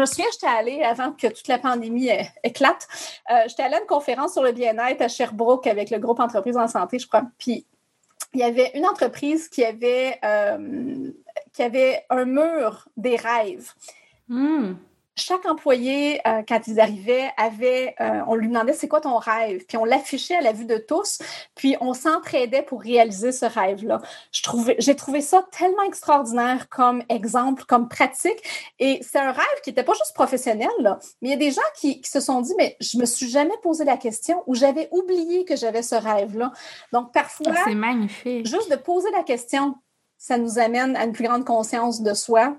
me souviens, j'étais allée, avant que toute la pandémie éclate, j'étais allée à une conférence sur le bien-être à Sherbrooke avec le groupe Entreprise en santé, je crois. Puis il y avait une entreprise qui avait, qui avait un mur des rêves. Hmm chaque employé, euh, quand ils arrivaient, avait, euh, on lui demandait c'est quoi ton rêve, puis on l'affichait à la vue de tous, puis on s'entraidait pour réaliser ce rêve-là. j'ai trouvé ça tellement extraordinaire comme exemple, comme pratique, et c'est un rêve qui n'était pas juste professionnel, là, mais il y a des gens qui, se sont dit, mais je me suis jamais posé la question ou j'avais oublié que j'avais ce rêve-là. Donc parfois, c'est magnifique. Juste de poser la question, ça nous amène à une plus grande conscience de soi,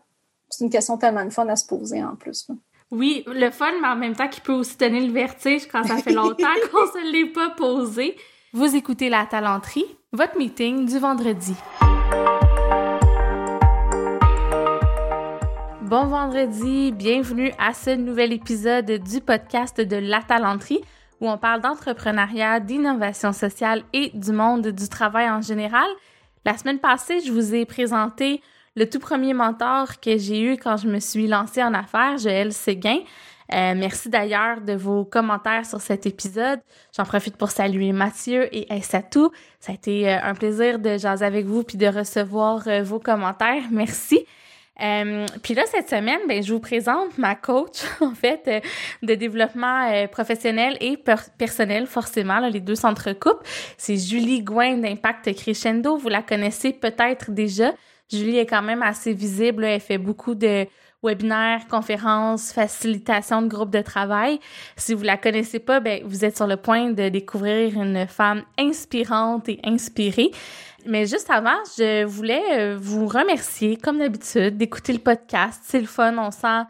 c'est une question tellement fun à se poser en plus. Oui, le fun, mais en même temps qui peut aussi donner le vertige quand ça fait longtemps qu'on se l'est pas posé. Vous écoutez La Talenterie, votre meeting du vendredi. Bon vendredi, bienvenue à ce nouvel épisode du podcast de La Talenterie où on parle d'entrepreneuriat, d'innovation sociale et du monde du travail en général. La semaine passée, je vous ai présenté le tout premier mentor que j'ai eu quand je me suis lancée en affaires, Joël Séguin. Euh, merci d'ailleurs de vos commentaires sur cet épisode. J'en profite pour saluer Mathieu et Aissatou. Ça a été euh, un plaisir de jaser avec vous puis de recevoir euh, vos commentaires. Merci. puis là, cette semaine, ben, je vous présente ma coach, en fait, de développement professionnel et personnel, forcément. les deux s'entrecoupent. C'est Julie Gouin d'Impact Crescendo. Vous la connaissez peut-être déjà. Julie est quand même assez visible. Elle fait beaucoup de webinaires, conférences, facilitation de groupes de travail. Si vous la connaissez pas, ben, vous êtes sur le point de découvrir une femme inspirante et inspirée. Mais juste avant, je voulais euh, vous remercier, comme d'habitude, d'écouter le podcast. C'est le fun. On sent,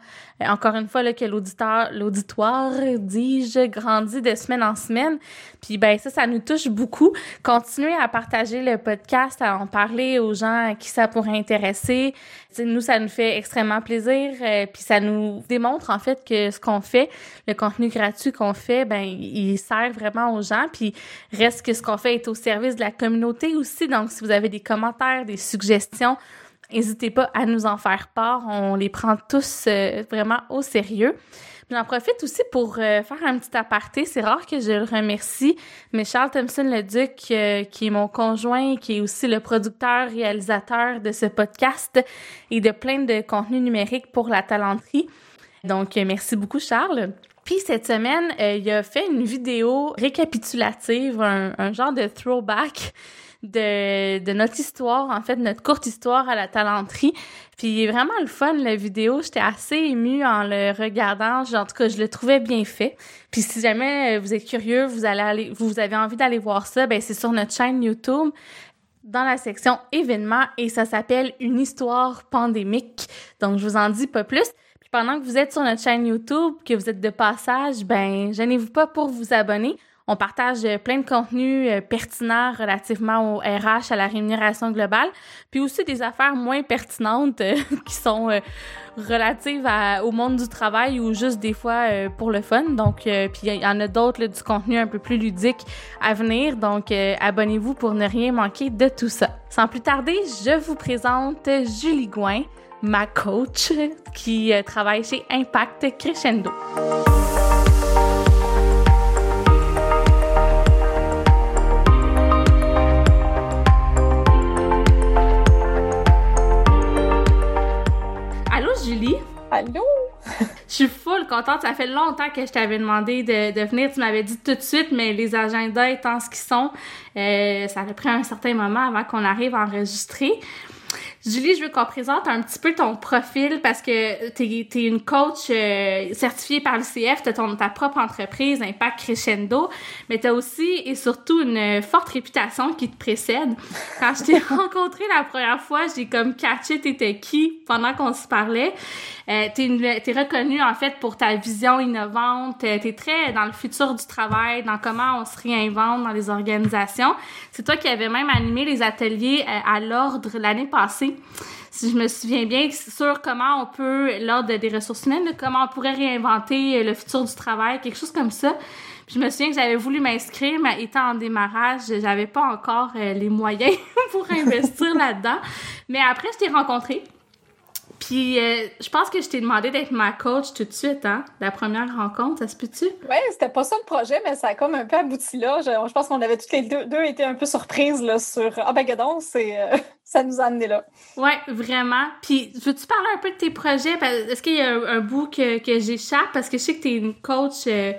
encore une fois, là, que l'auditeur, l'auditoire, dis-je, grandit de semaine en semaine. Puis, ben, ça, ça nous touche beaucoup. Continuez à partager le podcast, à en parler aux gens à qui ça pourrait intéresser. nous, ça nous fait extrêmement plaisir. Euh, puis, ça nous démontre, en fait, que ce qu'on fait, le contenu gratuit qu'on fait, ben, il sert vraiment aux gens. Puis, reste que ce qu'on fait est au service de la communauté aussi. Donc, si vous avez des commentaires, des suggestions, n'hésitez pas à nous en faire part. On les prend tous euh, vraiment au sérieux. J'en profite aussi pour euh, faire un petit aparté. C'est rare que je le remercie, mais Charles Thompson le Duc, euh, qui est mon conjoint, qui est aussi le producteur, réalisateur de ce podcast et de plein de contenus numériques pour la talenterie. Donc, merci beaucoup, Charles. Puis cette semaine, il a fait une vidéo récapitulative, un, un genre de throwback de, notre histoire, en fait, notre courte histoire à la talenterie. Puis vraiment le fun, la vidéo. J'étais assez émue en le regardant. En tout cas, je le trouvais bien fait. Puis si jamais vous êtes curieux, vous allez vous avez envie d'aller voir ça, ben c'est sur notre chaîne YouTube dans la section événements et ça s'appelle Une histoire pandémique. Donc, je vous en dis pas plus. Puis pendant que vous êtes sur notre chaîne YouTube, que vous êtes de passage, ben, gênez-vous pas pour vous abonner. On partage euh, plein de contenus euh, pertinents relativement au RH, à la rémunération globale, puis aussi des affaires moins pertinentes euh, qui sont relatives au monde du travail ou juste des fois pour le fun. Donc, puis il y en a d'autres du contenu un peu plus ludique à venir. Donc, abonnez-vous pour ne rien manquer de tout ça. Sans plus tarder, je vous présente Julie Gouin, ma coach qui travaille chez Impact Crescendo. Je suis full contente. Ça fait longtemps que je t'avais demandé de, venir. Tu m'avais dit tout de suite, mais les agendas étant ce qu'ils sont, euh, ça a pris un certain moment avant qu'on arrive à enregistrer. Julie, je veux qu'on présente un petit peu ton profil parce que tu es, une coach euh, certifiée par l'UCF, tu as ta propre entreprise, Impact Crescendo, mais tu as aussi et surtout une forte réputation qui te précède. Quand je t'ai rencontré la première fois, j'ai comme catché t'étais qui pendant qu'on se parlait. Euh, tu es, reconnue en fait pour ta vision innovante, tu es très dans le futur du travail, dans comment on se réinvente dans les organisations. C'est toi qui avais même animé les ateliers euh, à l'ordre l'année passée si je me souviens bien, sur comment on peut, lors des ressources humaines, comment on pourrait réinventer le futur du travail, quelque chose comme ça. je me souviens que j'avais voulu m'inscrire, mais étant en démarrage, j'avais pas encore euh, les moyens pour investir là-dedans. Mais après, je t'ai rencontré. Puis, euh, je pense que je t'ai demandé d'être ma coach tout de suite, hein, la première rencontre, ça se peut-tu? Oui, c'était pas ça le projet, mais ça a comme un peu abouti là. Je, pense qu'on avait toutes les deux, deux, été un peu surprises là, sur Ah ben gadon, c'est euh, ça nous a amené là. Oui, vraiment. Puis, veux-tu parler un peu de tes projets? Est-ce qu'il y a un, bout que, que j'échappe? Parce que je sais que tu es une coach euh,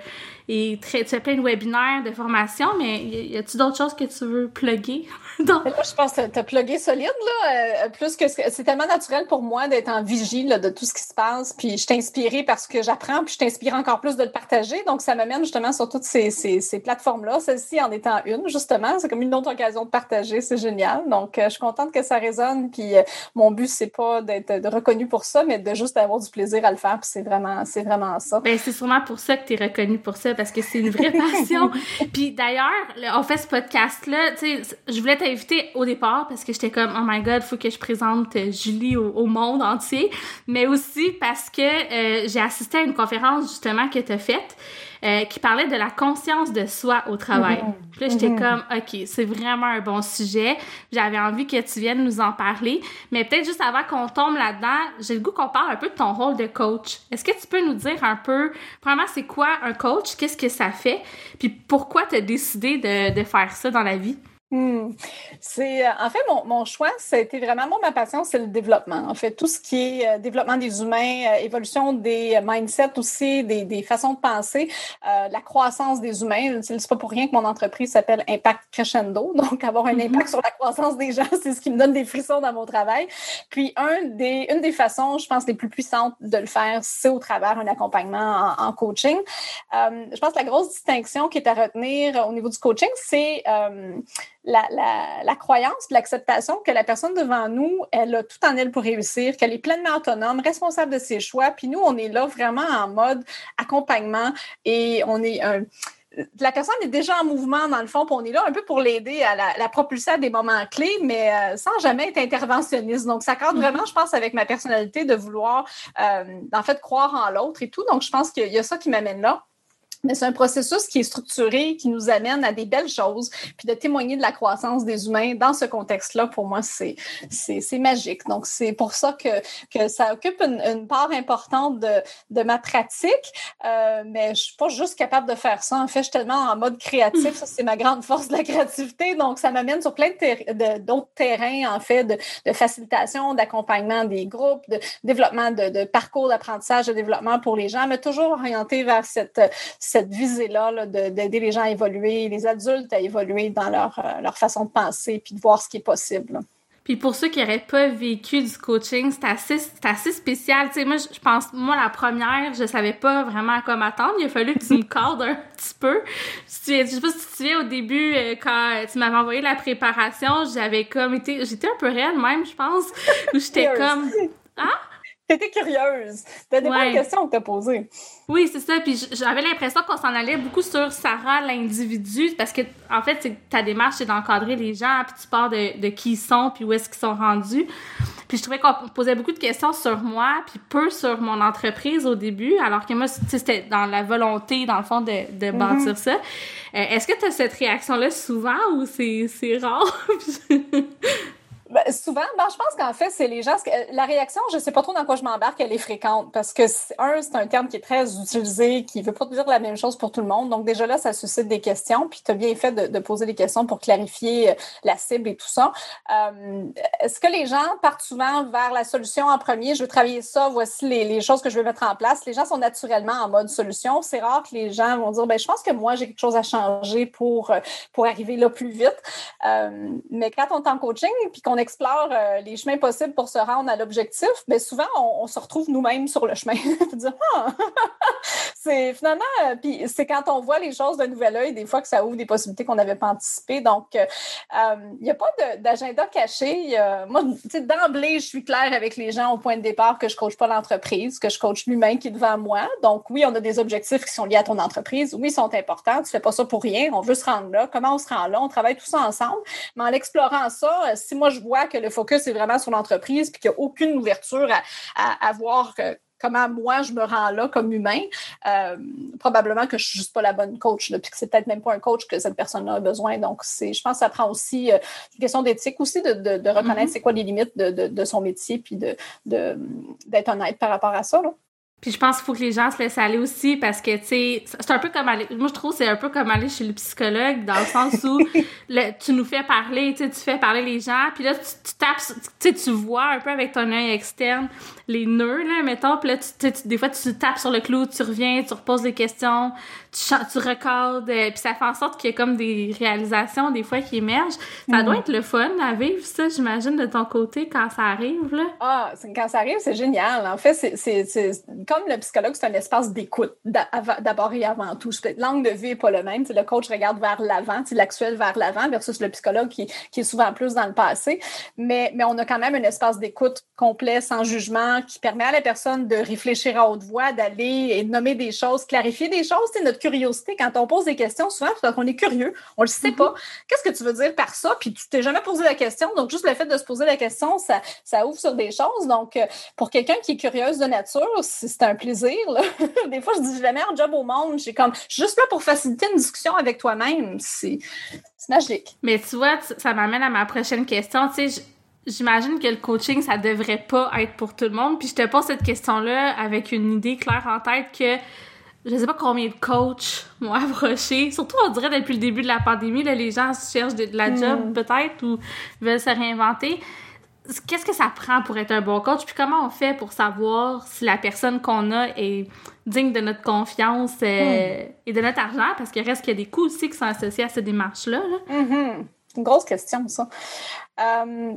et très, tu fais plein de webinaires, de formations, mais y a-tu d'autres choses que tu veux plugger? Là, je pense que tu as plugué solide, là. Euh, plus que c'est tellement naturel pour moi d'être en vigie de tout ce qui se passe. Puis je t'inspire parce que j'apprends, puis je t'inspire encore plus de le partager. Donc, ça m'amène justement sur toutes ces, ces, plateformes-là. Celle-ci en étant une, justement. C'est comme une autre occasion de partager. C'est génial. Donc, euh, je suis contente que ça résonne. Puis euh, mon but, c'est pas d'être reconnu pour ça, mais de juste avoir du plaisir à le faire. Puis c'est vraiment, c'est vraiment ça. Ben, c'est sûrement pour ça que tu es reconnu pour ça, parce que c'est une vraie passion. puis d'ailleurs, on fait ce podcast-là. Tu sais, je voulais invité au départ parce que j'étais comme oh my god, faut que je présente euh, Julie au, monde entier, mais aussi parce que euh, j'ai assisté à une conférence justement que tu as faite. Euh, qui parlait de la conscience de soi au travail. Mm-hmm. Puis là, j'étais mm-hmm. comme, OK, c'est vraiment un bon sujet. J'avais envie que tu viennes nous en parler. Mais peut-être juste avant qu'on tombe là-dedans, j'ai le goût qu'on parle un peu de ton rôle de coach. Est-ce que tu peux nous dire un peu, vraiment, c'est quoi un coach? Qu'est-ce que ça fait? Puis pourquoi tu as décidé de, de faire ça dans la vie? Hmm. C'est euh, en fait mon, mon, choix, ça a été vraiment moi ma passion, c'est le développement. En fait, tout ce qui est euh, développement des humains, euh, évolution des mindsets aussi, des, des façons de penser, la croissance des humains. C'est pas pour rien que mon entreprise s'appelle Impact Crescendo. Donc avoir un mm-hmm. impact sur la croissance des gens, c'est ce qui me donne des frissons dans mon travail. Puis un des une des façons, je pense les plus puissantes de le faire, c'est au travers un accompagnement en, coaching. je pense que la grosse distinction qui est à retenir au niveau du coaching, c'est la, la, la croyance, l'acceptation que la personne devant nous, elle a tout en elle pour réussir, qu'elle est pleinement autonome, responsable de ses choix. Puis nous, on est là vraiment en mode accompagnement et on est un la personne est déjà en mouvement dans le fond, puis on est là un peu pour l'aider à la, propulser à des moments clés, mais euh, sans jamais être interventionniste. Donc, ça cadre mm-hmm. vraiment, je pense, avec ma personnalité de vouloir, euh, en fait, croire en l'autre et tout. Donc, je pense qu'il y a ça qui m'amène là mais c'est un processus qui est structuré, qui nous amène à des belles choses, puis de témoigner de la croissance des humains dans ce contexte-là, pour moi, c'est, c'est, magique. Donc, c'est pour ça que, que ça occupe une, part importante de, de ma pratique, euh, mais je suis pas juste capable de faire ça. En fait, je suis tellement en mode créatif, ça, c'est ma grande force de la créativité, donc ça m'amène sur plein de d'autres terrains, en fait, de, de facilitation, d'accompagnement des groupes, de développement de, de parcours d'apprentissage, de développement pour les gens, mais toujours orienté vers cette cette visée-là d'aider les gens à évoluer, les adultes à évoluer dans leur, euh, leur façon de penser, puis de voir ce qui est possible. Puis pour ceux qui n'auraient pas vécu du coaching, c'est assez, assez spécial. Tu sais, moi, je pense, moi, la première, je savais pas vraiment à quoi m'attendre. Il a fallu que tu me cadres un petit peu. Je sais pas si tu te souviens, au début, euh, quand tu m'avais envoyé la préparation, j'avais comme été, j'étais un peu réelle même, je pense, où j'étais comme, ah, T'étais curieuse. T'as des bonnes questions que t'as posées. Oui, c'est ça. Puis j'avais l'impression qu'on s'en allait beaucoup sur Sarah, l'individu, parce que, en fait, ta démarche, c'est d'encadrer les gens, puis tu pars de, de qui ils sont, puis où est-ce qu'ils sont rendus. Puis je trouvais qu'on posait beaucoup de questions sur moi, puis peu sur mon entreprise au début, alors que moi, c'était dans la volonté, dans le fond, de, de mm-hmm. bâtir ça. Euh, est-ce que tu as cette réaction-là souvent ou c'est rare? Ben, souvent, ben, je pense qu'en fait, c'est les gens. La réaction, je ne sais pas trop dans quoi je m'embarque, elle est fréquente parce que, un, c'est un terme qui est très utilisé, qui ne veut pas dire la même chose pour tout le monde. Donc, déjà là, ça suscite des questions. Puis, tu as bien fait de, poser des questions pour clarifier euh, la cible et tout ça. Euh, est-ce que les gens partent souvent vers la solution en premier? Je veux travailler ça, voici les, choses que je veux mettre en place. Les gens sont naturellement en mode solution. C'est rare que les gens vont dire, ben, je pense que moi, j'ai quelque chose à changer pour, euh, pour arriver là plus vite. mais quand on est en coaching puis qu'on explore euh, les chemins possibles pour se rendre à l'objectif, mais souvent, on, se retrouve nous-mêmes sur le chemin. Ah! c'est finalement, euh, puis c'est quand on voit les choses d'un nouvel œil, des fois que ça ouvre des possibilités qu'on n'avait pas anticipées. Donc, euh, il n'y a pas d'agenda caché. moi, d'emblée, je suis claire avec les gens au point de départ que je ne coach pas l'entreprise, que je coach l'humain qui est devant moi. Donc, oui, on a des objectifs qui sont liés à ton entreprise. Oui, ils sont importants. Tu ne fais pas ça pour rien. On veut se rendre là. Comment on se rend là? On travaille tout ça ensemble. Mais en explorant ça, si moi, je vois que le focus est vraiment sur l'entreprise puis qu'il n'y a aucune ouverture à, à, voir comment moi je me rends là comme humain, euh, probablement que je suis juste pas la bonne coach, puis que c'est peut-être même pas un coach que cette personne-là a besoin. Donc, c'est, je pense que ça prend aussi euh, une question d'éthique aussi, de, de, reconnaître mm-hmm. c'est quoi les limites de, de, son métier, puis de, d'être honnête par rapport à ça. Là. Puis je pense qu'il faut que les gens se laissent aller aussi parce que, tu sais, c'est un peu comme aller. Moi, je trouve c'est un peu comme aller chez le psychologue dans le sens où le, tu nous fais parler, tu sais, tu fais parler les gens, puis là, tu, tu tapes, tu sais, tu vois un peu avec ton œil externe les nœuds, là, mettons, puis là, tu, des fois, tu tapes sur le clou, tu reviens, tu reposes des questions, tu, tu recordes, euh, puis ça fait en sorte qu'il y a comme des réalisations, des fois, qui émergent. Ça doit mm. être le fun à vivre, ça, j'imagine, de ton côté, quand ça arrive, là. Ah, quand ça arrive, c'est génial. En fait, c'est comme le psychologue, c'est un espace d'écoute, d'abord et avant tout. L'angle de vue n'est pas le même. le coach regarde vers l'avant, l'actuel vers l'avant, versus le psychologue qui, qui, est souvent plus dans le passé. Mais, mais on a quand même un espace d'écoute complet, sans jugement, qui permet à la personne de réfléchir à haute voix, d'aller et nommer des choses, clarifier des choses. C'est notre curiosité. Quand on pose des questions, souvent, parce qu'on est curieux, on le sait mm-hmm. pas. Qu'est-ce que tu veux dire par ça? Puis tu t'es jamais posé la question. Donc, juste le fait de se poser la question, ça, ça ouvre sur des choses. Donc, euh, pour quelqu'un qui est curieuse de nature, c'est un plaisir. des fois, je dis, j'ai le meilleur job au monde. J'ai comme, juste là pour faciliter une discussion avec toi-même. C'est magique. Mais tu vois, ça m'amène à ma prochaine question. Tu sais, J'imagine que le coaching, ça devrait pas être pour tout le monde. Puis je te pose cette question-là avec une idée claire en tête que je sais pas combien de coachs m'ont approché. Surtout, on dirait depuis le début de la pandémie, là, les gens cherchent de, la job hmm. peut-être ou veulent se réinventer. Qu'est-ce que ça prend pour être un bon coach? Puis comment on fait pour savoir si la personne qu'on a est digne de notre confiance euh, hmm. et de notre argent? Parce qu'il reste qu'il y a des coûts aussi qui sont associés à cette démarche-là. Mm-hmm. C'est une grosse question, ça. Euh,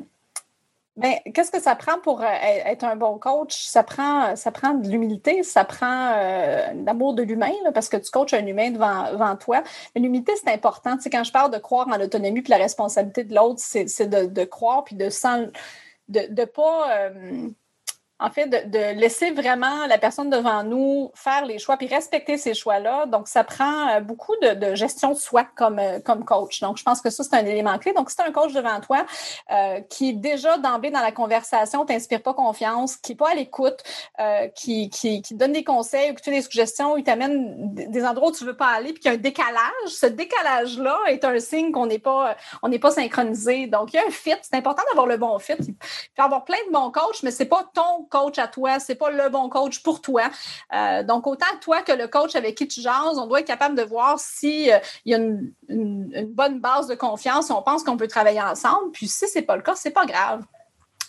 mais ben, qu'est-ce que ça prend pour euh, être un bon coach? Ça prend, ça prend de l'humilité, ça prend euh, l'amour de l'humain, parce que tu coaches un humain devant, devant toi. L'humilité, c'est important. Tu sais, quand je parle de croire en l'autonomie puis la responsabilité de l'autre, c'est de, croire puis de ne pas. Euh, en fait, de, laisser vraiment la personne devant nous faire les choix puis respecter ces choix-là. Donc, ça prend euh, beaucoup de, gestion de soi comme, euh, comme coach. Donc, je pense que ça, c'est un élément clé. Donc, si tu un coach devant toi euh, qui, déjà d'emblée dans la conversation, t'inspire pas confiance, qui n'est pas à l'écoute, qui, qui, qui, donne des conseils ou qui fait des suggestions, il t'amène des endroits où tu veux pas aller puis qu'il y a un décalage, ce décalage-là est un signe qu'on n'est pas, on n'est pas synchronisé. Donc, il y a un fit. C'est important d'avoir le bon fit. Il peut y avoir plein de bons coachs, mais c'est pas ton coach à toi, c'est pas le bon coach pour toi. Euh, donc, autant toi que le coach avec qui tu jases, on doit être capable de voir s'il euh, y a une, bonne base de confiance, on pense qu'on peut travailler ensemble. Puis si c'est pas le cas, c'est pas grave.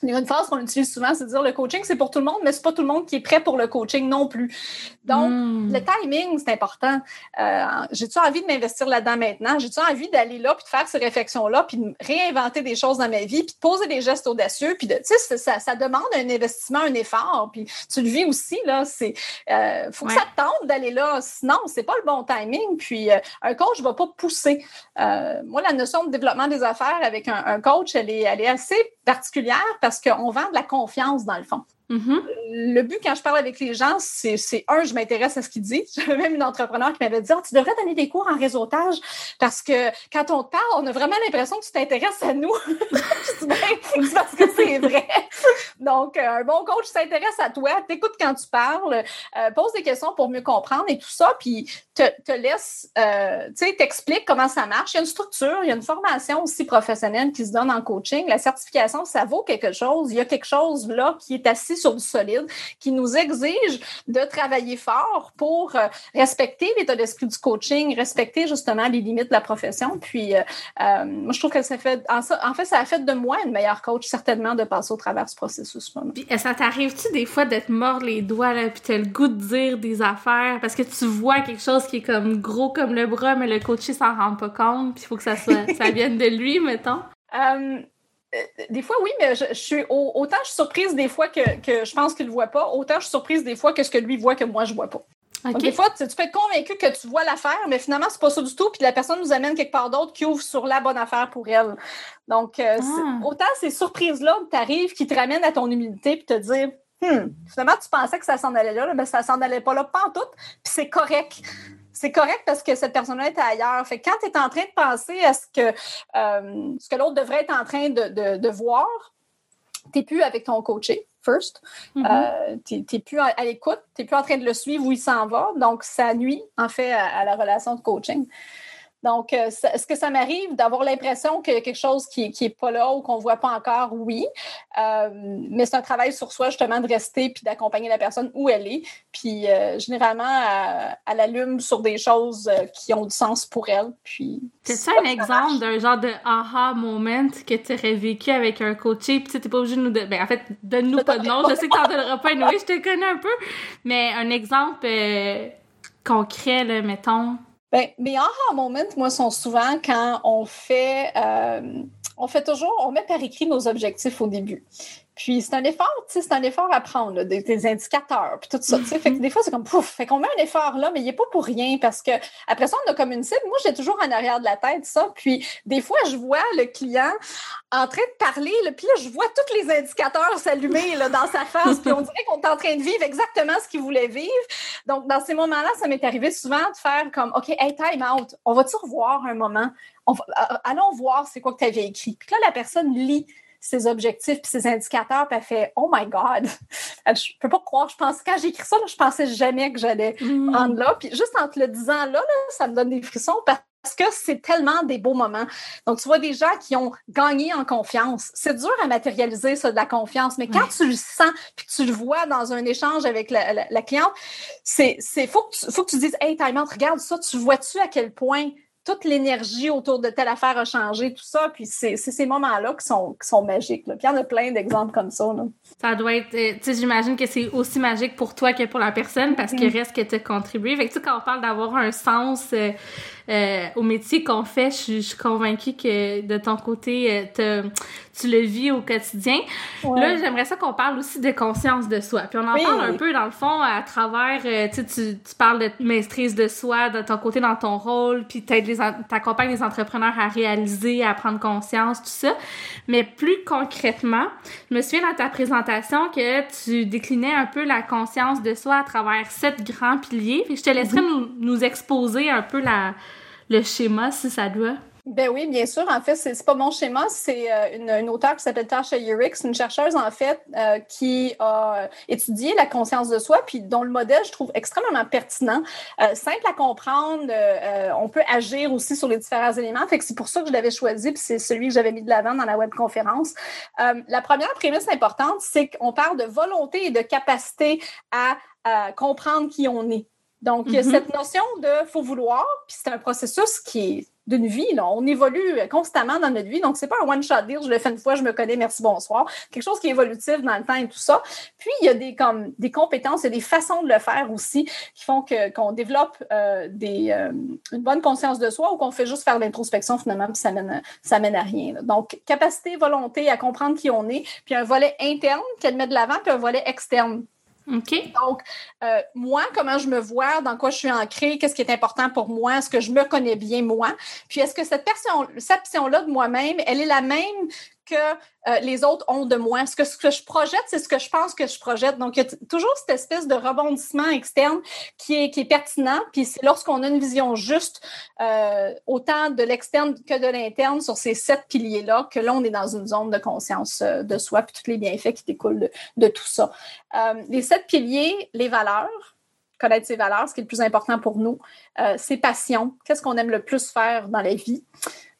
Il y a une phrase qu'on utilise souvent, c'est de dire le coaching, c'est pour tout le monde, mais c'est pas tout le monde qui est prêt pour le coaching non plus. Donc, hmm. le timing, c'est important. Euh, j'ai-tu envie de m'investir là-dedans maintenant? J'ai-tu envie d'aller là, puis de faire ces réflexions-là, puis de réinventer des choses dans ma vie, puis de poser des gestes audacieux, puis de, tu sais, ça, ça, demande un investissement, un effort, puis tu le vis aussi, là, c'est, euh, faut que ça te tente d'aller là, sinon, c'est pas le bon timing, puis euh, un coach va pas pousser. moi, la notion de développement des affaires avec un, un coach, elle est, elle est assez particulière parce qu'on vend de la confiance dans le fond. Mm-hmm. Le but, quand je parle avec les gens, c'est un, je m'intéresse à ce qu'ils disent. J'avais même une entrepreneur qui m'avait dit oh, Tu devrais donner des cours en réseautage parce que quand on te parle, on a vraiment l'impression que tu t'intéresses à nous. Ben, c'est parce que c'est vrai. Donc, euh, un bon coach s'intéresse à toi, t'écoute quand tu parles, euh, pose des questions pour mieux comprendre et tout ça, puis te, te laisse, euh, tu sais, t'explique comment ça marche. Il y a une structure, il y a une formation aussi professionnelle qui se donne en coaching. La certification, ça vaut quelque chose. Il y a quelque chose là qui est assis sur du solide, qui nous exige de travailler fort pour euh, respecter l'état d'esprit du coaching, respecter justement les limites de la profession. Puis, euh, euh, moi, je trouve que ça fait, en, fait, ça a fait de moi une meilleure coach, certainement, de passer au travers ce processus. Puis, ça t'arrive-tu des fois d'être mort les doigts, là, puis t'as le goût de dire des affaires parce que tu vois quelque chose qui est comme gros comme le bras, mais le coach, s'en rend pas compte, puis il faut que ça, soit, ça vienne de lui, mettons? Euh, des fois, oui, mais je, suis autant je suis surprise des fois que, je pense qu'il ne voit pas, autant je suis surprise des fois que ce que lui voit que moi je vois pas. des fois, tu, peux être convaincu que tu vois l'affaire, mais finalement, c'est pas ça du tout, puis la personne nous amène quelque part d'autre qui ouvre sur la bonne affaire pour elle. Donc, euh, ah. autant ces surprises-là t'arrivent, qui te ramènent à ton humilité, puis te dire hmm, finalement, tu pensais que ça s'en allait là, mais ça s'en allait pas là, pas en tout, puis c'est correct c'est correct parce que cette personne-là est ailleurs. Fait quand tu es en train de penser à ce que, euh, ce que l'autre devrait être en train de, de, de voir, tu n'es plus avec ton coaché first. Mm-hmm. tu n'es plus à, l'écoute, tu n'es plus en train de le suivre où il s'en va. Donc, ça nuit, en fait, à la relation de coaching. Donc, euh, est-ce que ça m'arrive d'avoir l'impression que quelque chose qui n'est pas là ou qu'on ne voit pas encore? Oui. Euh, mais c'est un travail sur soi, justement, de rester puis d'accompagner la personne où elle est. Puis, euh, généralement, elle, allume sur des choses qui ont du sens pour elle. Puis. C'est ça un exemple d'un genre de aha moment que tu aurais vécu avec un coaché? Puis, tu n'es pas obligé de nous. Ben, en fait, donne-nous pas de nom. Je sais que tu n'en donneras pas une je te connais un peu. Mais un exemple concret, là, mettons. Bien, mes aha moments, moi, sont souvent quand on fait, euh, on fait toujours, on met par écrit nos objectifs au début. Puis c'est un effort, tu sais, c'est un effort à prendre, des, indicateurs, puis tout ça. Fait que des fois, c'est comme pouf, fait qu'on met un effort là, mais il n'est pas pour rien parce que après ça, on a comme une cible. Moi, j'ai toujours en arrière de la tête ça. Puis des fois, je vois le client en train de parler, là, puis là, je vois tous les indicateurs s'allumer dans sa face, puis on dirait qu'on est en train de vivre exactement ce qu'il voulait vivre. Donc, dans ces moments-là, ça m'est arrivé souvent de faire comme OK, hey, time out, on va-tu revoir un moment? On va, euh, allons voir c'est quoi que tu avais écrit. Puis là, la personne lit ses objectifs puis ses indicateurs, puis elle fait Oh my God! je peux pas croire. Je pense, quand j'ai écrit ça, je pensais jamais que j'allais mm. prendre là. Puis juste en te le disant là, ça me donne des frissons parce que c'est tellement des beaux moments. Donc, tu vois des gens qui ont gagné en confiance. C'est dur à matérialiser ça de la confiance, mais quand tu le sens puis tu le vois dans un échange avec la, cliente, c'est faut que tu, faut que tu dises Hey, time regarde ça, tu vois-tu à quel point toute l'énergie autour de telle affaire a changé, tout ça. Puis c'est ces moments-là qui sont, qui sont magiques. Là. Puis il y en a plein d'exemples comme ça. Là. Ça doit être, euh, tu sais, j'imagine que c'est aussi magique pour toi que pour la personne parce que reste que tu as contribué. Fait que tu sais, quand on parle d'avoir un sens euh, euh, au métier qu'on fait, je, suis convaincue que de ton côté, euh, tu le vis au quotidien. Là, j'aimerais ça qu'on parle aussi de conscience de soi. Puis on en parle un peu, dans le fond, à travers, euh, tu, tu parles de maîtrise de soi, de ton côté dans ton rôle, puis tu accompagnes les entrepreneurs à réaliser, à prendre conscience, tout ça. Mais plus concrètement, je me souviens dans ta présentation que tu déclinais un peu la conscience de soi à travers sept grands piliers. Puis je te laisserai nous, nous exposer un peu la le schéma si ça doit? Ben oui, bien sûr. En fait, c'est pas mon schéma, c'est euh, une, auteure qui s'appelle Tasha Eurich, une chercheuse en fait euh, qui a étudié la conscience de soi, puis dont le modèle je trouve extrêmement pertinent, euh, simple à comprendre. on peut agir aussi sur les différents éléments. Fait c'est pour ça que je l'avais choisi, puis c'est celui que j'avais mis de l'avant dans la webconférence. la première prémisse importante, c'est qu'on parle de volonté et de capacité à comprendre qui on est. Donc, mm-hmm. cette notion de faut vouloir, puis c'est un processus qui est d'une vie. Là. On évolue constamment dans notre vie. Donc, c'est pas un one-shot deal, je le fais une fois, je me connais, merci, bonsoir. Quelque chose qui est évolutif dans le temps et tout ça. Puis, il y a des, comme, des compétences et des façons de le faire aussi qui font que, qu'on développe euh, des, euh, une bonne conscience de soi ou qu'on fait juste faire l'introspection finalement, puis ça mène, ça mène à rien. Donc, capacité, volonté à comprendre qui on est, puis un volet interne qu'elle met de l'avant, puis un volet externe OK. Donc, euh, moi, comment je me vois, dans quoi je suis ancrée, qu'est-ce qui est important pour moi, est-ce que je me connais bien moi, puis est-ce que cette perception-là de moi-même, elle est la même que euh, les autres ont de moi. Ce que, ce que je projette, c'est ce que je pense que je projette. Donc, il y a toujours cette espèce de rebondissement externe qui est, qui est pertinent. Puis c'est lorsqu'on a une vision juste, euh, autant de l'externe que de l'interne, sur ces sept piliers-là, que là, on est dans une zone de conscience euh, de soi, puis tous les bienfaits qui découlent de tout ça. les sept piliers, les valeurs, connaître ses valeurs, ce qui est le plus important pour nous, ses passions, qu'est-ce qu'on aime le plus faire dans la vie?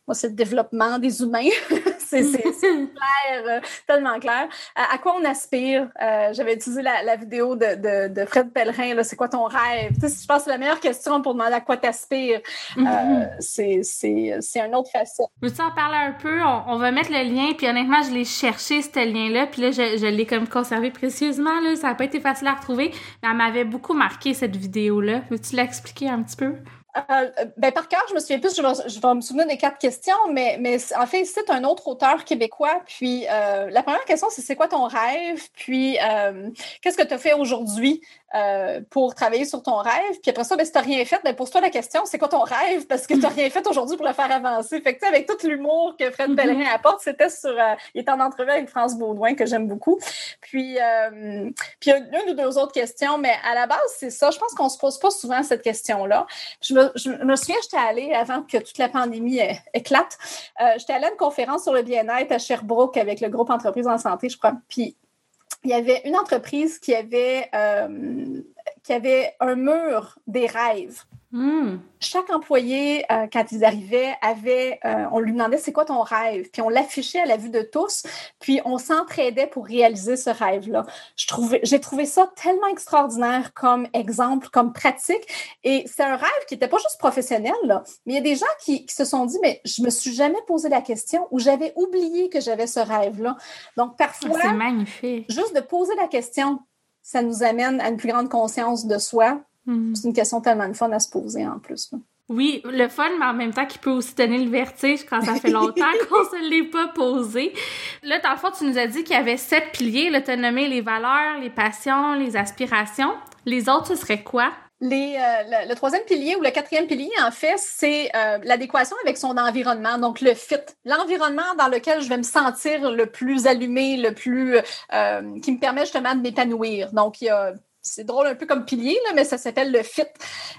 Moi, c'est le développement des humains. c'est clair, euh, tellement clair. À, quoi on aspire? Euh, j'avais utilisé la, vidéo de, de, Fred Pellerin, c'est quoi ton rêve? Tu sais, je pense que c'est la meilleure question pour demander à quoi tu aspires. Euh, mm-hmm. c'est un autre facette. Veux-tu en parler un peu? On, va mettre le lien, puis honnêtement, je l'ai cherché, ce lien-là, puis là, je, je l'ai comme conservé précieusement. Là. Ça n'a pas été facile à retrouver, mais elle m'avait beaucoup marqué, cette vidéo-là. Veux-tu l'expliquer un petit peu? Euh, ben, par cœur, je me souviens plus, je vais, me souvenir des quatre questions, mais, mais en fait, c'est un autre auteur québécois. Puis euh, la première question, c'est c'est quoi ton rêve? Puis euh, qu'est-ce que tu as fait aujourd'hui pour travailler sur ton rêve? Puis après ça, ben, si tu n'as rien fait, ben, pose-toi la question, c'est quoi ton rêve? Parce que tu n'as rien fait aujourd'hui pour le faire avancer. Fait que, avec tout l'humour que Fred. Pellerin apporte, c'était sur... Il est en entrevue avec France Baudouin, que j'aime beaucoup. Puis, puis une ou deux autres questions, mais à la base, c'est ça. Je pense qu'on se pose pas souvent cette question-là. Je me, je me souviens, j'étais allée, avant que toute la pandémie éclate, j'étais allée à une conférence sur le bien-être à Sherbrooke avec le groupe Entreprise en santé, je crois. Puis il y avait une entreprise qui avait, euh, qui avait un mur des rêves. Hmm. Chaque employé, euh, quand ils arrivaient, avait, euh, on lui demandait c'est quoi ton rêve, puis on l'affichait à la vue de tous, puis on s'entraidait pour réaliser ce rêve-là. J'ai trouvé ça tellement extraordinaire comme exemple, comme pratique, et c'est un rêve qui n'était pas juste professionnel, là, mais il y a des gens qui, se sont dit, mais je me suis jamais posé la question ou j'avais oublié que j'avais ce rêve-là. Donc parfois, c'est magnifique. Juste de poser la question, ça nous amène à une plus grande conscience de soi, Mm. C'est une question tellement de fun à se poser en plus. Oui, le fun, mais en même temps qui peut aussi donner le vertige quand ça fait longtemps qu'on se l'est pas posé. Là, dans le fond, tu nous as dit qu'il y avait sept piliers. Là, tu as nommé les valeurs, les passions, les aspirations. Les autres, ce serait quoi? Les, euh, le, troisième pilier ou le quatrième pilier, en fait, c'est euh, l'adéquation avec son environnement, donc le fit, l'environnement dans lequel je vais me sentir le plus allumé, le plus euh, qui me permet justement de m'épanouir. Donc, il y a c'est drôle un peu comme pilier, là, mais ça s'appelle le fit.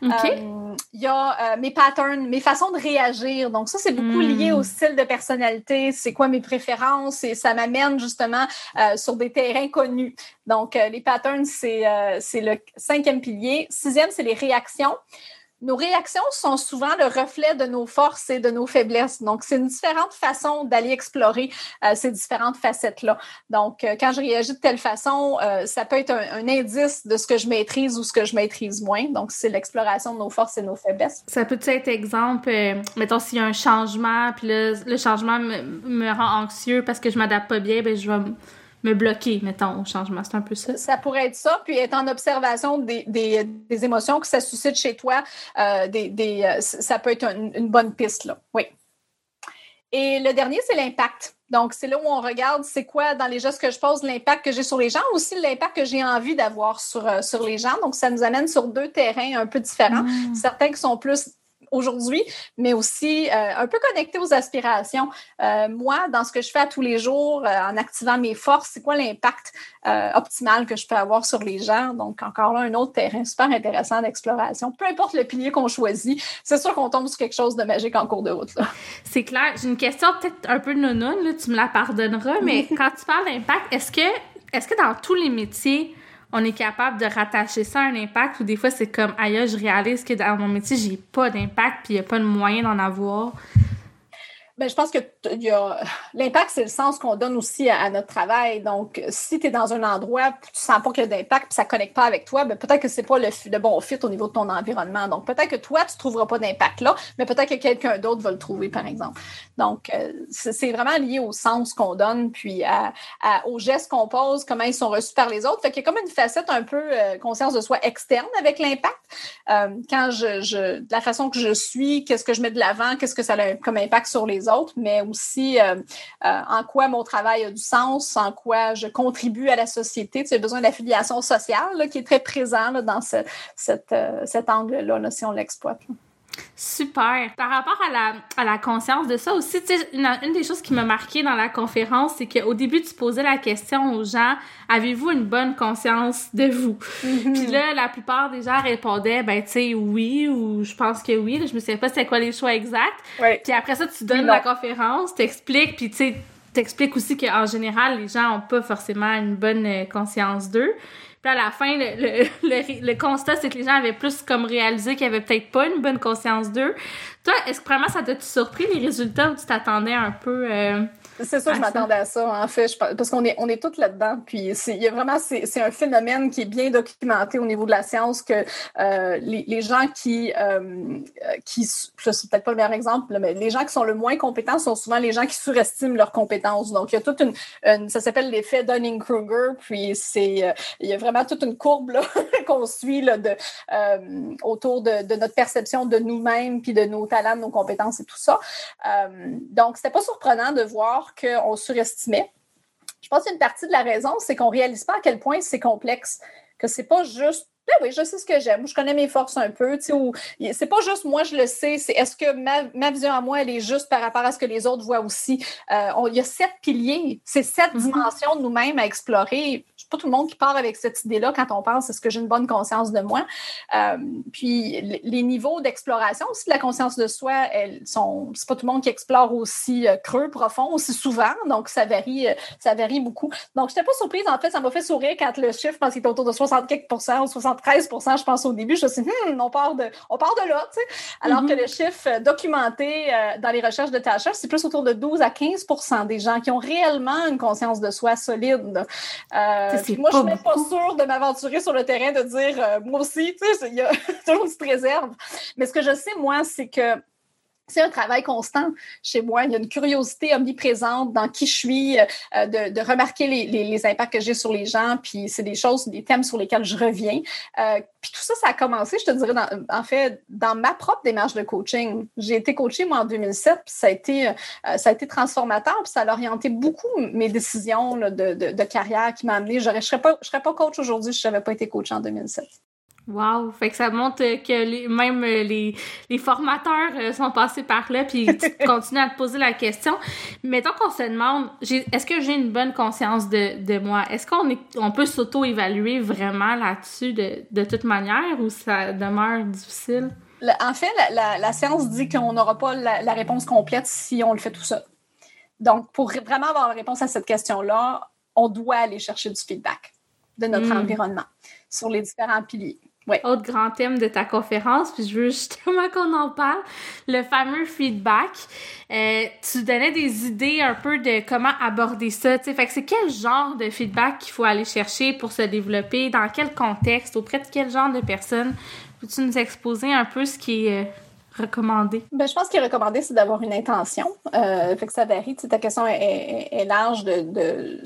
Euh, il y a euh, mes patterns, mes façons de réagir. Donc, ça, c'est beaucoup lié au hmm. style de personnalité. C'est quoi mes préférences? Et ça m'amène justement euh, sur des terrains connus. Donc, les patterns, c'est le cinquième pilier. Sixième, c'est les réactions nos réactions sont souvent le reflet de nos forces et de nos faiblesses. Donc, c'est une différente façon d'aller explorer euh, ces différentes facettes-là. Donc, euh, quand je réagis de telle façon, euh, ça peut être un, indice de ce que je maîtrise ou ce que je maîtrise moins. Donc, c'est l'exploration de nos forces et nos faiblesses. Ça peut être exemple, mettons, s'il y a un changement, puis le, changement me, me, rend anxieux parce que je m'adapte pas bien, ben je vais me bloquer, mettons, au changement. C'est un peu ça. Ça pourrait être ça, puis être en observation des, des, émotions que ça suscite chez toi. Euh, des, des, euh, ça peut être une, bonne piste, là. Oui. Et le dernier, c'est l'impact. Donc, c'est là où on regarde c'est quoi dans les gestes que je pose, l'impact que j'ai sur les gens, aussi l'impact que j'ai envie d'avoir sur, euh, sur les gens. Donc, ça nous amène sur deux terrains un peu différents. Mmh. Certains qui sont plus aujourd'hui, mais aussi euh, un peu connecté aux aspirations. Euh, moi, dans ce que je fais à tous les jours, euh, en activant mes forces, c'est quoi l'impact optimal que je peux avoir sur les gens? Donc, encore là, un autre terrain super intéressant d'exploration. Peu importe le pilier qu'on choisit, c'est sûr qu'on tombe sur quelque chose de magique en cours de route. C'est clair. J'ai une question peut-être un peu non tu me la pardonneras, mais quand tu parles d'impact, est-ce que, est-ce que dans tous les métiers, on est capable de rattacher ça à un impact ou des fois c'est comme ailleurs je réalise que dans mon métier j'ai pas d'impact puis il n'y a pas de moyen d'en avoir ben, je pense que l'impact, c'est le sens qu'on donne aussi à, notre travail. Donc, si tu es dans un endroit où tu sens pas qu'il y a d'impact, puis ça ne connecte pas avec toi, ben, peut-être que c'est pas le, bon fit au niveau de ton environnement. Donc, peut-être que toi, tu trouveras pas d'impact là, mais peut-être que quelqu'un d'autre va le trouver, par exemple. Donc, euh, c'est vraiment lié au sens qu'on donne, puis à, aux gestes qu'on pose, comment ils sont reçus par les autres. Fait qu'il y a comme une facette un peu euh, conscience de soi externe avec l'impact. Euh, quand je, je, la façon que je suis, qu'est-ce que je mets de l'avant, qu'est-ce que ça a comme impact sur les autres, mais aussi euh, euh, en quoi mon travail a du sens, en quoi je contribue à la société. Tu as besoin d'affiliation sociale qui est très présent dans euh, cet angle-là, si on l'exploite. Super. Par rapport à la, à la conscience de ça aussi, une, une des choses qui m'a marqué dans la conférence, c'est qu'au début, tu posais la question aux gens, avez-vous une bonne conscience de vous? Mm-hmm. Puis là, la plupart des gens répondaient, ben, tu sais, oui, ou je pense que oui. je me souviens pas c'était quoi les choix exacts. Puis après ça, tu donnes la conférence, t'expliques, puis tu sais, t'expliques aussi qu'en général, les gens ont pas forcément une bonne euh, conscience d'eux à la fin, le, le, constat, c'est que les gens avaient plus comme réalisé qu'ils avaient peut-être pas une bonne conscience d'eux. Toi, est-ce que vraiment ça t'a surpris les résultats ou tu t'attendais un peu euh, c'est ça, je m'attendais à ça, en fait, parce qu'on est, on est toutes là-dedans. Puis, il y a vraiment, c'est un phénomène qui est bien documenté au niveau de la science que euh, les, les, gens qui, euh, qui je sais peut-être pas le meilleur exemple, mais les gens qui sont le moins compétents sont souvent les gens qui surestiment leurs compétences. Donc, il y a toute une, ça s'appelle l'effet Dunning-Kruger. Puis, c'est, euh, il y a vraiment toute une courbe qu'on suit là, de, euh, autour de, de, notre perception de nous-mêmes, puis de nos talents, de nos compétences et tout ça. donc, c'était pas surprenant de voir qu'on surestimait. Je pense qu'une partie de la raison, c'est qu'on ne réalise pas à quel point c'est complexe, que c'est pas juste Ben oui, je sais ce que j'aime. Je connais mes forces un peu. C'est pas juste moi, je le sais. C'est est-ce que ma, vision à moi, elle est juste par rapport à ce que les autres voient aussi? Euh, il y a sept piliers, c'est sept mm-hmm. dimensions de nous-mêmes à explorer pas tout le monde qui part avec cette idée-là quand on pense est-ce que j'ai une bonne conscience de moi? Euh, puis les niveaux d'exploration aussi de la conscience de soi, elles sont, c'est pas tout le monde qui explore aussi euh, creux, profond, aussi souvent. Donc ça varie, ça varie beaucoup. Donc j'étais pas surprise. En fait, ça m'a fait sourire quand le chiffre, je pense qu'il était autour de 64% ou 73 je pense au début. Je me suis dit, hmm, on part de, on part de là, tu sais. Alors que mm-hmm. le chiffre documenté dans les recherches de Tasha, c'est plus autour de 12 à 15 des gens qui ont réellement une conscience de soi solide. Euh, moi, je suis même pas sûre de m'aventurer sur le terrain de dire euh, moi aussi, tu sais, il y a toujours une petite réserve. Mais ce que je sais, moi, c'est que c'est un travail constant chez moi. Il y a une curiosité omniprésente dans qui je suis, euh, de, remarquer les, impacts que j'ai sur les gens. Puis c'est des choses, des thèmes sur lesquels je reviens. Euh, puis tout ça, ça a commencé, je te dirais, en fait, dans ma propre démarche de coaching. J'ai été coachée, moi, en 2007, puis ça a été, euh, ça a été transformateur, puis ça a orienté beaucoup mes décisions de, carrière qui m'a amené. Je ne serais, pas, je serais pas coach aujourd'hui si je n'avais pas été coach en 2007. Wow! Fait que ça montre que les, même les, les formateurs euh, sont passés par là, puis tu continues à te poser la question. Mettons qu'on se demande, est-ce que j'ai une bonne conscience de, de moi? Est-ce qu'on est, on peut s'auto-évaluer vraiment là-dessus de, de toute manière ou ça demeure difficile? en fait, la, la, science dit qu'on n'aura pas la, la, réponse complète si on le fait tout seul. Donc, pour vraiment avoir la réponse à cette question-là, on doit aller chercher du feedback de notre hmm. environnement sur les différents piliers. Autre grand thème de ta conférence, puis je veux justement qu'on en parle, le fameux feedback. Euh, tu donnais des idées un peu de comment aborder ça, tu sais. Fait que c'est quel genre de feedback qu'il faut aller chercher pour se développer, dans quel contexte, auprès de quel genre de personnes? Peux-tu nous exposer un peu ce qui est euh, recommandé? Ben, je pense qu'il est recommandé, c'est d'avoir une intention. Euh, fait que ça varie. ta question est, large de, de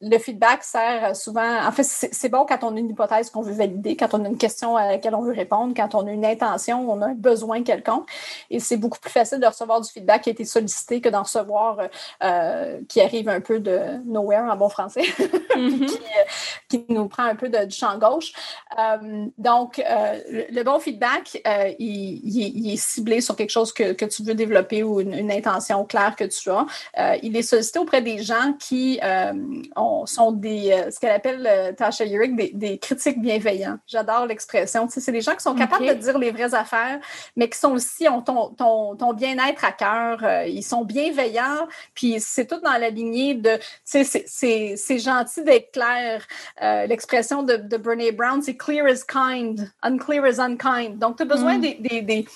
le feedback sert souvent. En fait, c'est bon quand on a une hypothèse qu'on veut valider, quand on a une question à laquelle on veut répondre, quand on a une intention, on a un besoin quelconque. Et c'est beaucoup plus facile de recevoir du feedback qui a été sollicité que d'en recevoir euh, qui arrive un peu de nowhere en bon français, mm-hmm. qui, nous prend un peu de, du champ gauche. Euh, donc, euh, le, bon feedback, il, est ciblé sur quelque chose que, tu veux développer ou une, une, intention claire que tu as. il est sollicité auprès des gens qui ont sont, des, euh, ce qu'elle appelle, euh, Tasha Yurik, des, critiques bienveillants. J'adore l'expression. c'est des gens qui sont capables de dire les vraies affaires, mais qui sont aussi, ont ton, ton, bien-être à cœur. Euh, ils sont bienveillants, puis c'est tout dans la lignée de, tu sais, c'est gentil d'être clair. l'expression de, de Brene Brown, c'est clear is kind, unclear is unkind. Donc, tu as besoin mm. des, des,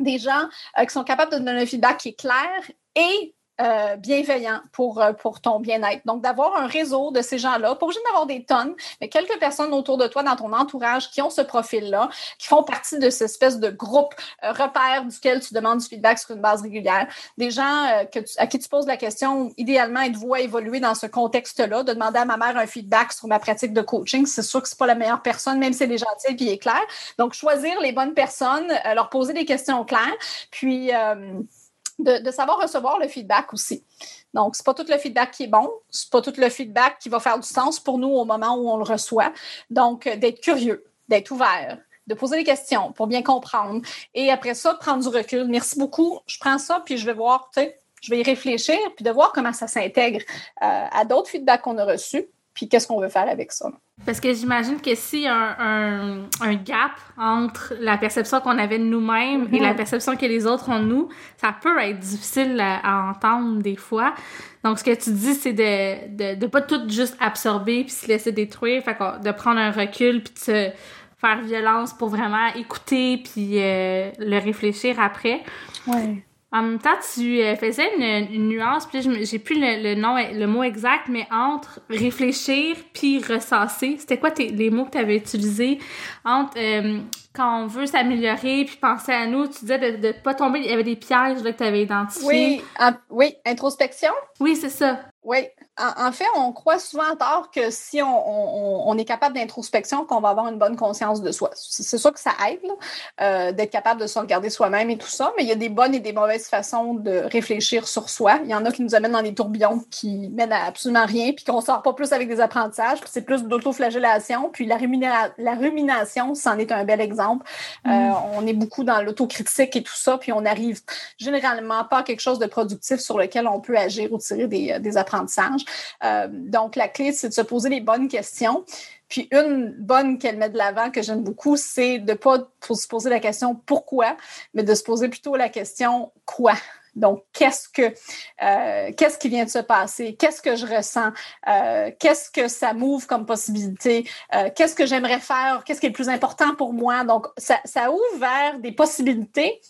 des, gens qui sont capables de donner un feedback qui est clair et euh, bienveillant pour, euh, pour ton bien-être. Donc, d'avoir un réseau de ces gens-là, pas obligé d'avoir des tonnes, mais quelques personnes autour de toi dans ton entourage qui ont ce profil-là, qui font partie de cette espèce de groupe euh, repère duquel tu demandes du feedback sur une base régulière. Des gens que à qui tu poses la question, idéalement, êtes-vous à évoluer dans ce contexte-là, de demander à ma mère un feedback sur ma pratique de coaching. C'est sûr que c'est pas la meilleure personne, même si elle est gentille et est claire. Donc, choisir les bonnes personnes, leur poser des questions claires, puis de, savoir recevoir le feedback aussi. Donc, c'est pas tout le feedback qui est bon, c'est pas tout le feedback qui va faire du sens pour nous au moment où on le reçoit. Donc, euh, d'être curieux, d'être ouvert, de poser des questions pour bien comprendre. Et après ça, prendre du recul. Merci beaucoup. Je prends ça, puis je vais voir, tu sais, je vais y réfléchir, puis de voir comment ça s'intègre euh, à d'autres feedbacks qu'on a reçus puis qu'est-ce qu'on veut faire avec ça. Parce que j'imagine que s'il y a un, un, gap entre la perception qu'on avait de nous-mêmes et la mhm. perception que les autres ont de nous, ça peut être difficile à, entendre des fois. Donc, ce que tu dis, c'est de, de, de pas tout juste absorber puis se laisser détruire, fait de prendre un recul puis de se faire violence pour vraiment écouter puis euh, le réfléchir après. Ouais. En même temps, tu euh, faisais une, nuance, puis j'ai plus le, nom, le mot exact, mais entre réfléchir puis ressasser. C'était quoi les mots que tu avais utilisés? Entre euh, quand on veut s'améliorer puis penser à nous? Tu disais de ne pas tomber, il y avait des pièges là, que tu avais identifiés. Oui, oui, introspection? Oui, c'est ça. Oui, en, fait, on croit souvent tard que si on, est capable d'introspection, qu'on va avoir une bonne conscience de soi. C'est sûr que ça aide euh, d'être capable de se regarder soi-même et tout ça, mais il y a des bonnes et des mauvaises façons de réfléchir sur soi. Il y en a qui nous amènent dans des tourbillons qui mènent à absolument rien, puis qu'on sort pas plus avec des apprentissages, puis c'est plus d'autoflagellation. Puis la, la rumination, c'en est un bel exemple. Euh, mm. on est beaucoup dans l'autocritique et tout ça, puis on arrive généralement pas à quelque chose de productif sur lequel on peut agir ou tirer des, des apprentissages. Euh, donc, la clé, c'est de se poser les bonnes questions. Puis une bonne qu'elle met de l'avant, que j'aime beaucoup, c'est de ne pas se poser la question pourquoi, mais de se poser plutôt la question quoi. Donc, qu'est-ce que euh, qu'est-ce qui vient de se passer? Qu'est-ce que je ressens? Euh, qu'est-ce que ça m'ouvre comme possibilité? qu'est-ce que j'aimerais faire? Qu'est-ce qui est le plus important pour moi? Donc, ça, ça ouvre vers des possibilités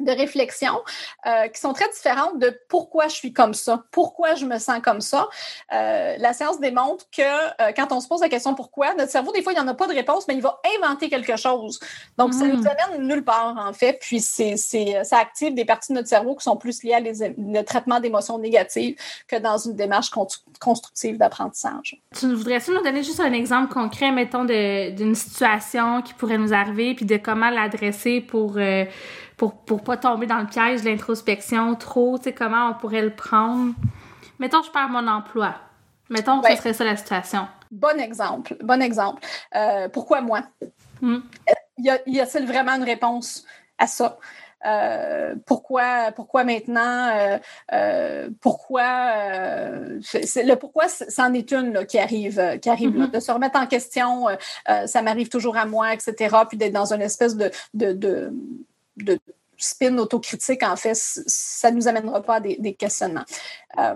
de réflexion euh, qui sont très différentes de pourquoi je suis comme ça, pourquoi je me sens comme ça. Euh, la science démontre que euh, quand on se pose la question pourquoi, notre cerveau, des fois, il n'y en a pas de réponse, mais il va inventer quelque chose. Donc, ça nous hmm. amène nulle part, en fait. Puis, c'est, ça active des parties de notre cerveau qui sont plus liées à le traitement d'émotions négatives que dans une démarche constructive d'apprentissage. Tu voudrais-tu nous donner juste un exemple concret, mettons, d'une situation qui pourrait nous arriver, puis de comment l'adresser pour pour pour pas tomber dans le piège de l'introspection trop, tu sais, comment on pourrait le prendre. Mettons, je perds mon emploi. Mettons que ce serait ça la situation. Bon exemple, bon exemple. Euh, pourquoi moi? Hmm. Y a-t-il vraiment une réponse à ça? Euh, pourquoi, pourquoi maintenant, euh, pourquoi, le pourquoi, c'en est une qui arrive, qui arrive mm-hmm. de se remettre en question, ça m'arrive toujours à moi, etc., puis d'être dans une espèce de, de de spin autocritique, en fait, ça ne nous amènera pas à des, questionnements. Euh,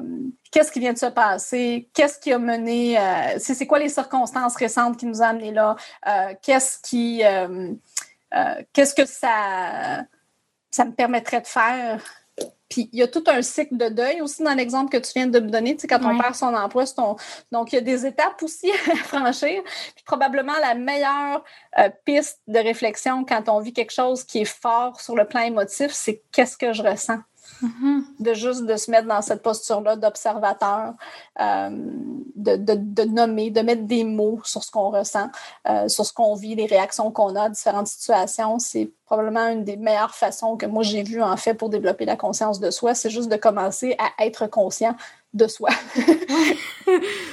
qu'est-ce qui vient de se passer? Qu'est-ce qui a mené? Euh, c'est quoi les circonstances récentes qui nous ont amenés là? Euh, qu'est-ce qui. qu'est-ce que ça, ça me permettrait de faire? Puis il y a tout un cycle de deuil aussi dans l'exemple que tu viens de me donner. Tu sais, quand on perd son emploi, ton... donc il y a des étapes aussi à franchir. Puis probablement la meilleure euh, piste de réflexion quand on vit quelque chose qui est fort sur le plan émotif, c'est qu'est-ce que je ressens? Mm-hmm. De juste de se mettre dans cette posture-là d'observateur, euh, de, de, nommer, de mettre des mots sur ce qu'on ressent, euh, sur ce qu'on vit, les réactions qu'on a à différentes situations. C'est probablement une des meilleures façons que moi j'ai vues en fait pour développer la conscience de soi. C'est juste de commencer à être conscient de soi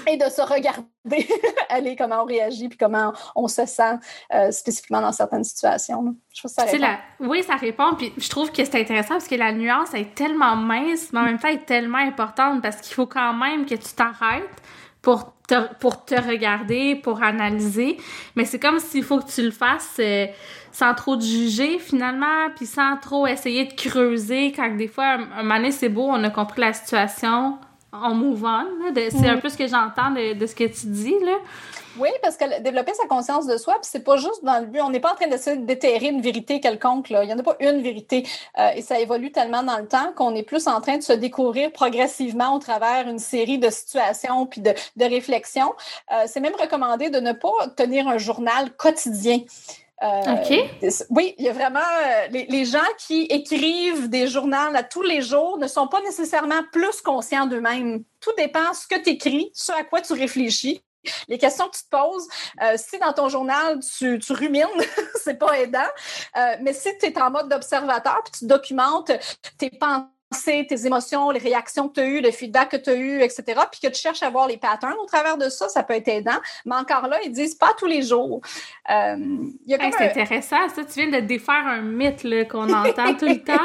et de se regarder, aller comment on réagit puis comment on se sent euh, spécifiquement dans certaines situations. Je trouve ça répond. Oui, ça répond. Puis je trouve que c'est intéressant parce que la nuance est tellement mince, mais en même temps est tellement importante parce qu'il faut quand même que tu t'arrêtes pour te, pour te regarder, pour analyser. Mais c'est comme s'il faut que tu le fasses euh, sans trop te juger finalement, puis sans trop essayer de creuser quand des fois, un moment donné, c'est beau, on a compris la situation, on move on. C'est un peu ce que j'entends de, de, ce que tu dis. Là. Oui, parce que développer sa conscience de soi, c'est pas juste dans le but, on n'est pas en train d'essayer de déterrer une vérité quelconque. Là. Il n'y en a pas une vérité. Euh, et ça évolue tellement dans le temps qu'on est plus en train de se découvrir progressivement au travers une série de situations puis de, de réflexions. Euh, c'est même recommandé de ne pas tenir un journal quotidien. Euh, OK. Oui, il y a vraiment euh, les, les, gens qui écrivent des journaux à tous les jours ne sont pas nécessairement plus conscients d'eux-mêmes. Tout dépend ce que tu écris, ce à quoi tu réfléchis. Les questions que tu te poses, euh, si dans ton journal tu, tu rumines, c'est pas aidant. Mais si tu es en mode d'observateur puis tu documentes tes pensées, tes émotions, les réactions que tu as eues, le feedback que tu as eu, etc., puis que tu cherches à voir les patterns au travers de ça, ça peut être aidant. Mais encore là, ils disent pas tous les jours. Euh, c'est intéressant, ça. Tu viens de défaire un mythe qu'on entend tout le temps.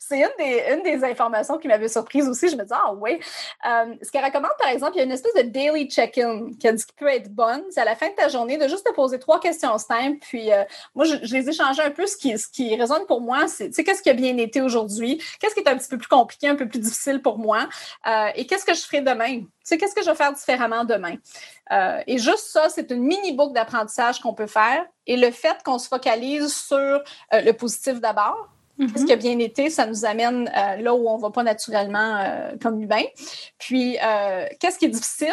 C'est une des, une des informations qui m'avait surprise aussi. Je me disais, ah oui. Euh, ce qu'elle recommande, par exemple, il y a une espèce de daily check-in qui, peut être bonne. C'est à la fin de ta journée de juste te poser trois questions simples. Puis euh, moi, je, les ai changées un peu. Ce qui, ce qui résonne pour moi, c'est, qu'est-ce qui a bien été aujourd'hui? Qu'est-ce qui est un petit peu plus compliqué, un peu plus difficile pour moi. Euh, et qu'est-ce que je ferai demain? Tu sais, qu'est-ce que je vais faire différemment demain? Euh, et juste ça, c'est une mini boucle d'apprentissage qu'on peut faire. Et le fait qu'on se focalise sur euh, le positif d'abord, Qu'est-ce qui a bien été, ça nous amène euh, là où on va pas naturellement euh, comme humain. Puis, euh, qu'est-ce qui est difficile?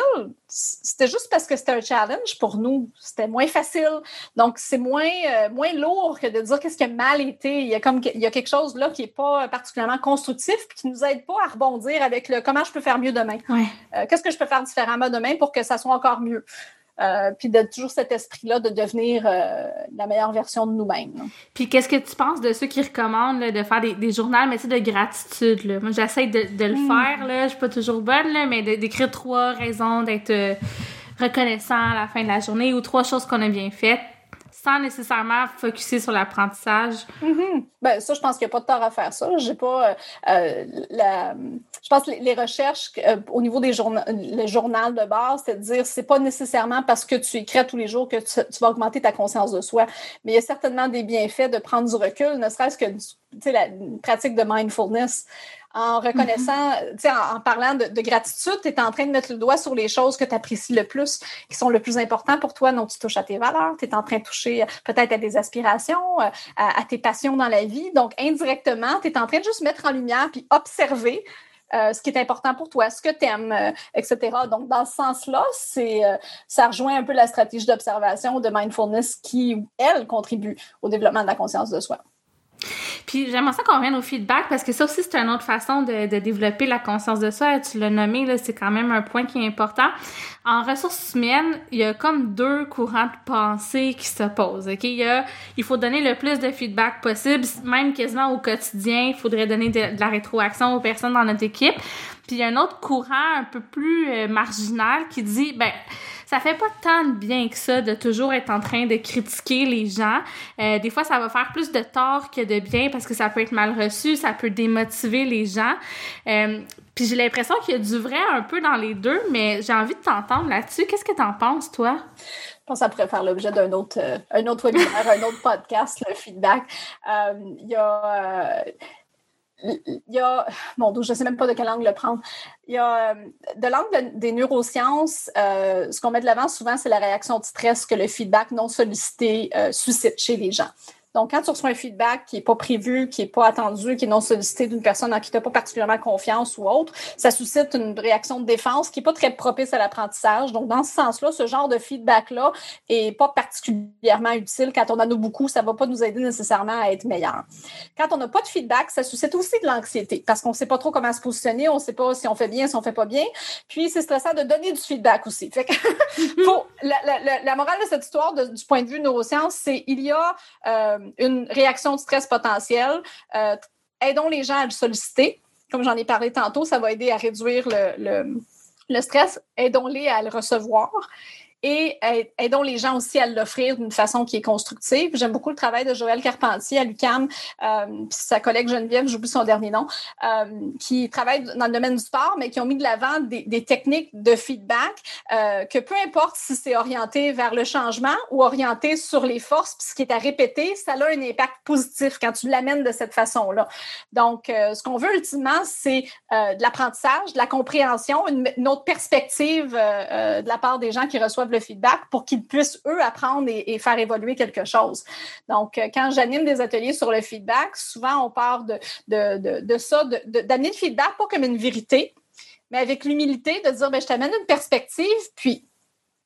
C'était juste parce que c'était un challenge pour nous. C'était moins facile. Donc, c'est moins, moins lourd que de dire qu'est-ce qui a mal été. Il y a, comme, il y a quelque chose là qui est pas particulièrement constructif puis qui nous aide pas à rebondir avec le comment je peux faire mieux demain? qu'est-ce que je peux faire différemment demain pour que ça soit encore mieux? Euh, puis de toujours cet esprit-là de devenir euh, la meilleure version de nous-mêmes. Puis qu'est-ce que tu penses de ceux qui recommandent de faire des, des journaux, mais de gratitude? Là? Moi, j'essaie de, de, le hmm. faire, là. je suis pas toujours bonne, là, mais d'écrire trois raisons d'être euh, reconnaissant à la fin de la journée ou trois choses qu'on a bien faites sans nécessairement focuser sur l'apprentissage. Mm-hmm. ben, ça, je pense qu'il n'y a pas de tort à faire ça. J'ai pas euh, euh, la... Je pense que les, recherches euh, au niveau des journaux, le journal de base, c'est de dire c'est pas nécessairement parce que tu écris tous les jours que tu, tu, vas augmenter ta conscience de soi, mais il y a certainement des bienfaits de prendre du recul, ne serait-ce que la pratique de mindfulness en reconnaissant, mm-hmm. en, en, parlant de, gratitude, tu es en train de mettre le doigt sur les choses que tu apprécies le plus, qui sont le plus important pour toi, dont tu touches à tes valeurs, tu es en train de toucher euh, peut-être à des aspirations, euh, à, tes passions dans la vie. Donc, indirectement, tu es en train de juste mettre en lumière puis observer euh, ce qui est important pour toi, ce que tu aimes, etc. Donc, dans ce sens-là, c'est, ça rejoint un peu la stratégie d'observation de mindfulness qui, elle, contribue au développement de la conscience de soi. Puis j'aimerais ça qu'on revienne au feedback parce que ça aussi, c'est une autre façon de, de développer la conscience de soi. Tu l'as nommé, là, c'est quand même un point qui est important. En ressources humaines, il y a comme deux courants de pensée qui s'opposent. OK? Il, il faut donner le plus de feedback possible, même quasiment au quotidien. Il faudrait donner de, de la rétroaction aux personnes dans notre équipe. Puis il y a un autre courant un peu plus euh, marginal qui dit, ben, ça fait pas tant de bien que ça de toujours être en train de critiquer les gens. Euh, des fois, ça va faire plus de tort que de bien parce que ça peut être mal reçu, ça peut démotiver les gens. Euh, puis j'ai l'impression qu'il y a du vrai un peu dans les deux, mais j'ai envie de t'entendre là-dessus. Qu'est-ce que t'en penses, toi? Je pense que ça pourrait faire l'objet d'un autre, euh, un autre webinaire, un autre podcast, le feedback. Il y a il y a, bon, je ne sais même pas de quel angle le prendre. Il y a, euh, de l'angle des neurosciences, euh, ce qu'on met de l'avant souvent, c'est la réaction de stress que le feedback non sollicité euh, suscite chez les gens. Donc, quand tu reçois un feedback qui n'est pas prévu, qui n'est pas attendu, qui est non sollicité d'une personne en qui tu n'as pas particulièrement confiance ou autre, ça suscite une réaction de défense qui n'est pas très propice à l'apprentissage. Donc, dans ce sens-là, ce genre de feedback-là n'est pas particulièrement utile. Quand on en a beaucoup, ça ne va pas nous aider nécessairement à être meilleur. Quand on n'a pas de feedback, ça suscite aussi de l'anxiété parce qu'on ne sait pas trop comment se positionner, on ne sait pas si on fait bien, si on ne fait pas bien. Puis, c'est stressant de donner du feedback aussi. Fait que, la, morale de cette histoire, du point de vue neurosciences, c'est il y a euh, une réaction de stress potentielle. Euh, aidons les gens à le solliciter. Comme j'en ai parlé tantôt, ça va aider à réduire le stress. Aidons-les à le recevoir et aidons les gens aussi à l'offrir d'une façon qui est constructive. J'aime beaucoup le travail de Joël Carpentier à l'UCAM, euh, puis sa collègue Geneviève, j'oublie son dernier nom, euh, qui travaille dans le domaine du sport, mais qui ont mis de l'avant des, des, techniques de feedback euh, que peu importe si c'est orienté vers le changement ou orienté sur les forces, puis ce qui est à répéter, ça a un impact positif quand tu l'amènes de cette façon-là. Donc, ce qu'on veut ultimement, c'est de l'apprentissage, de la compréhension, une, une autre perspective de la part des gens qui reçoivent feedback pour qu'ils puissent, eux, apprendre et, faire évoluer quelque chose. Donc, euh, quand j'anime des ateliers sur le feedback, souvent, on part de, de, de, ça, d'amener le feedback pas comme une vérité, mais avec l'humilité de dire, ben, je t'amène une perspective, puis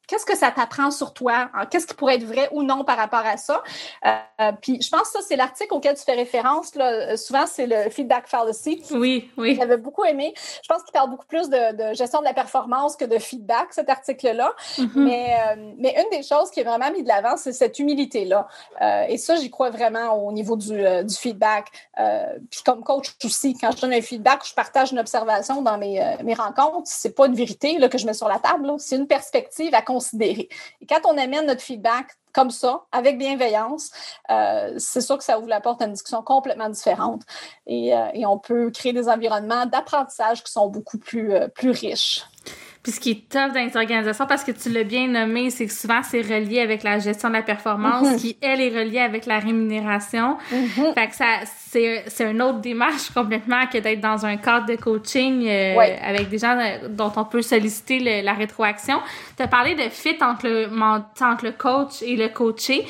qu'est-ce que ça t'apprend sur toi? Qu'est-ce qui pourrait être vrai ou non par rapport à ça? Euh, puis je pense que ça, c'est l'article auquel tu fais référence. Là. Souvent, c'est le feedback fallacy. Oui, oui. J'avais beaucoup aimé. Je pense qu'il parle beaucoup plus de, gestion de la performance que de feedback, cet article-là. Mm-hmm. mais, euh, mais une des choses qui est vraiment mis de l'avant, c'est cette humilité-là. Euh, et ça, j'y crois vraiment au niveau du, du feedback. puis comme coach aussi, quand je donne un feedback, je partage une observation dans mes, mes rencontres. C'est pas une vérité là, que je mets sur la table. C'est une perspective à et quand on amène notre feedback comme ça, avec bienveillance, euh, c'est sûr que ça ouvre la porte à une discussion complètement différente. Et, euh, on peut créer des environnements d'apprentissage qui sont beaucoup plus, euh, plus riches. Puis ce qui est top dans les organisations, parce que tu l'as bien nommé, c'est que souvent c'est relié avec la gestion de la performance, mm-hmm. qui elle est reliée avec la rémunération. Mm-hmm. Fait que ça, c'est, c'est une autre démarche complètement que d'être dans un cadre de coaching euh, avec des gens euh, dont on peut solliciter la rétroaction. Tu as parlé de fit entre le, entre le coach et le coaché.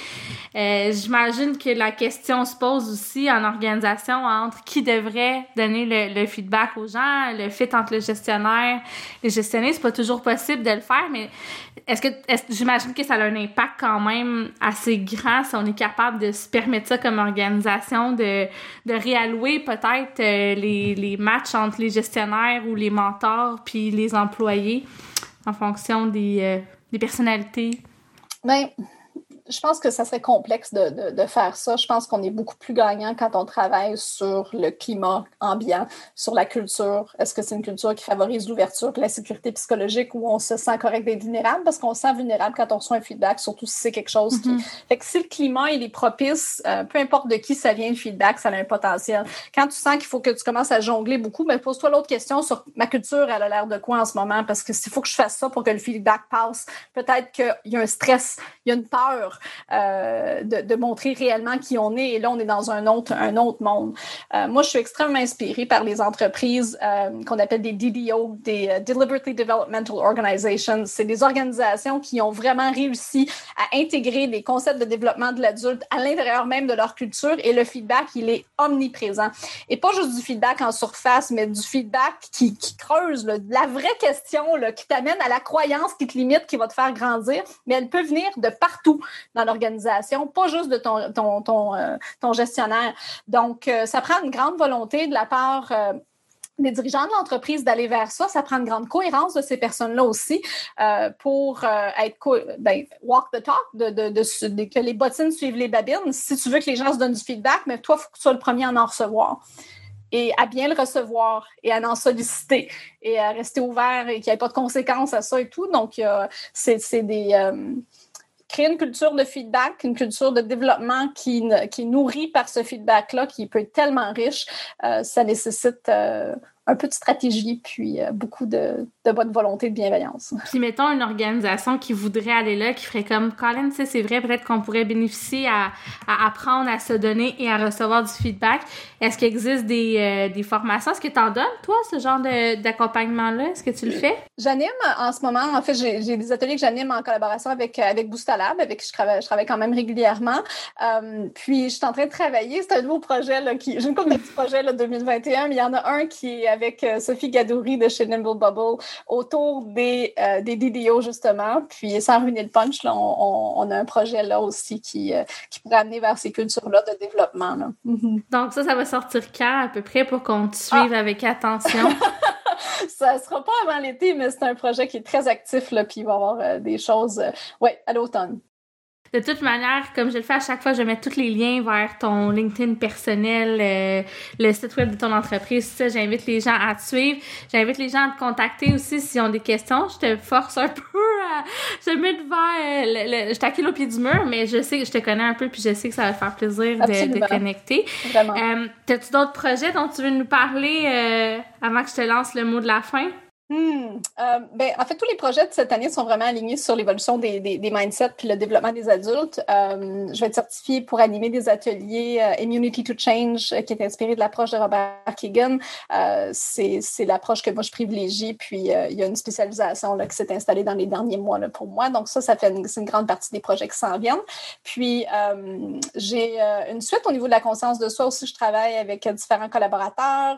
Euh, j'imagine que la question se pose aussi en organisation entre qui devrait donner le, le feedback aux gens, le fit entre le gestionnaire, les gestionnaires, c'est pas toujours possible de le faire, mais est-ce que j'imagine que ça a un impact quand même assez grand si on est capable de se permettre ça comme organisation, de, de réallouer peut-être euh, les, les matchs entre les gestionnaires ou les mentors puis les employés en fonction des, euh, des personnalités? Bien, je pense que ça serait complexe de, de, faire ça. Je pense qu'on est beaucoup plus gagnant quand on travaille sur le climat ambiant, sur la culture. Est-ce que c'est une culture qui favorise l'ouverture, la sécurité psychologique où on se sent correct d'être vulnérable? Parce qu'on se sent vulnérable quand on reçoit un feedback, surtout si c'est quelque chose qui. Mm-hmm. Fait que si le climat il est propice, euh, peu importe de qui ça vient le feedback, ça a un potentiel. Quand tu sens qu'il faut que tu commences à jongler beaucoup, mais ben, pose-toi l'autre question sur ma culture, elle a l'air de quoi en ce moment? Parce que s'il faut que je fasse ça pour que le feedback passe, peut-être qu'il y a un stress, il y a une peur euh, de, montrer réellement qui on est. Et là, on est dans un autre, un autre monde. Euh, moi, je suis extrêmement inspirée par les entreprises euh, qu'on appelle des DDO, des Deliberately Developmental Organizations. C'est des organisations qui ont vraiment réussi à intégrer des concepts de développement de l'adulte à l'intérieur même de leur culture et le feedback, il est omniprésent. Et pas juste du feedback en surface, mais du feedback qui, creuse la vraie question, là, qui t'amène à la croyance qui te limite, qui va te faire grandir, mais elle peut venir de partout dans l'organisation, pas juste de ton, ton, ton, euh, gestionnaire. Donc, euh, ça prend une grande volonté de la part euh, des dirigeants de l'entreprise d'aller vers ça. Ça prend une grande cohérence de ces personnes-là aussi pour être ben, walk the talk, que les bottines suivent les babines. Si tu veux que les gens se donnent du feedback, mais toi, il faut que tu sois le premier à en recevoir et à bien le recevoir et à en solliciter et à rester ouvert et qu'il n'y ait pas de conséquences à ça et tout. Donc, c'est des créer une culture de feedback, une culture de développement qui, qui est nourrie par ce feedback-là, qui peut être tellement riche, euh, ça nécessite euh, un peu de stratégie, puis euh, beaucoup de, de, bonne volonté, de bienveillance. Puis mettons une organisation qui voudrait aller là, qui ferait comme Colin, tu c'est vrai, peut-être qu'on pourrait bénéficier à, à, apprendre à se donner et à recevoir du feedback. Est-ce qu'il existe des, euh, des formations? Est-ce que tu en donnes, toi, ce genre d'accompagnement-là? Est-ce que tu le fais? J'anime en ce moment, en fait, j'ai des ateliers que j'anime en collaboration avec, avec Boostalab, avec qui je travaille, je travaille quand même régulièrement. Euh, puis je suis en train de travailler, c'est un nouveau projet, là, qui, j'ai une couple de petits projets, là, 2021, mais il y en a un qui est avec euh, Sophie Gadouri de chez Nimble Bubble autour des, euh, des DDO, justement. Puis, sans ruiner le punch, là, on, a un projet là aussi qui, euh, qui pourrait amener vers ces cultures-là de développement. Là. Mhm. Donc, ça, ça va sortir quand à peu près pour qu'on te suive ah! avec attention? ça ne sera pas avant l'été, mais c'est un projet qui est très actif, là, puis il va y avoir des choses, ouais, à l'automne. De toute manière, comme je le fais à chaque fois, je mets tous les liens vers ton LinkedIn personnel, euh, le site web de ton entreprise. Ça, j'invite les gens à te suivre. J'invite les gens à te contacter aussi s'ils ont des questions. Je te force un peu à... Je mets devant... Euh, je t'accule au pied du mur, mais je sais que je te connais un peu puis je sais que ça va te faire plaisir de, de, connecter. Vraiment. Euh, T'as-tu d'autres projets dont tu veux nous parler euh, avant que je te lance le mot de la fin? Hmm. Euh, ben, en fait, tous les projets de cette année sont vraiment alignés sur l'évolution des, mindsets puis le développement des adultes. Euh, je vais être certifiée pour animer des ateliers euh, Immunity to Change qui est inspiré de l'approche de Robert Keegan. c'est l'approche que moi je privilégie. Puis il y a une spécialisation là, qui s'est installée dans les derniers mois là, pour moi. Donc ça, ça fait une, une grande partie des projets qui s'en viennent. Puis j'ai une suite au niveau de la conscience de soi aussi. Je travaille avec différents collaborateurs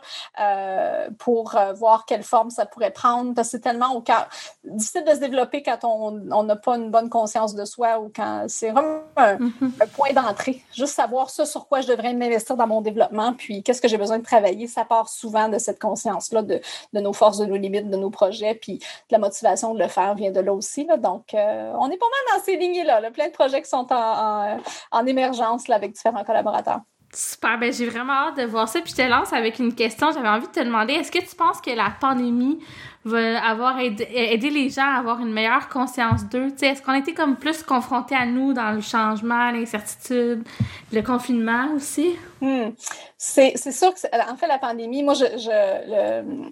pour voir quelle forme ça pourrait prendre parce que c'est tellement au cœur. Difficile de se développer quand on n'a pas une bonne conscience de soi ou quand c'est vraiment mm-hmm. un, point d'entrée. Juste savoir ça sur quoi je devrais m'investir dans mon développement, puis qu'est-ce que j'ai besoin de travailler. Ça part souvent de cette conscience-là, de, nos forces, de nos limites, de nos projets, puis la motivation de le faire vient de là aussi. Donc, euh, on est pas mal dans ces lignes-là. Plein de projets qui sont en, en, émergence là, avec différents collaborateurs. Super, ben j'ai vraiment hâte de voir ça. Puis je te lance avec une question. J'avais envie de te demander, est-ce que tu penses que la pandémie va avoir aidé, les gens à avoir une meilleure conscience d'eux? Est-ce qu'on été comme plus confrontés à nous dans le changement, l'incertitude, le confinement aussi? Hmm. C'est sûr que, en fait, la pandémie, moi, je, je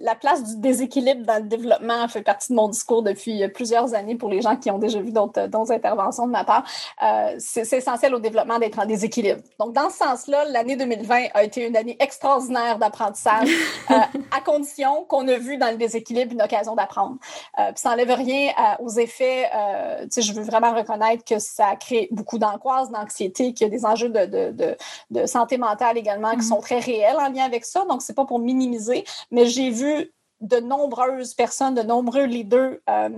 la place du déséquilibre dans le développement fait partie de mon discours depuis plusieurs années pour les gens qui ont déjà vu d'autres interventions de ma part. Euh, c'est essentiel au développement d'être en déséquilibre. Donc, dans ce sens-là, l'année 2020 a été une année extraordinaire d'apprentissage, euh, à condition qu'on a vu dans le déséquilibre une occasion d'apprendre. Euh, puis ça n'enlève rien aux effets. je veux vraiment reconnaître que ça crée beaucoup d'angoisse, d'anxiété, qu'il y a des enjeux de, de, de, de santé mentale également qui mm-hmm. sont très réels en lien avec ça. Donc, c'est pas pour minimiser, mais j'ai vu de nombreuses personnes, de nombreux leaders euh,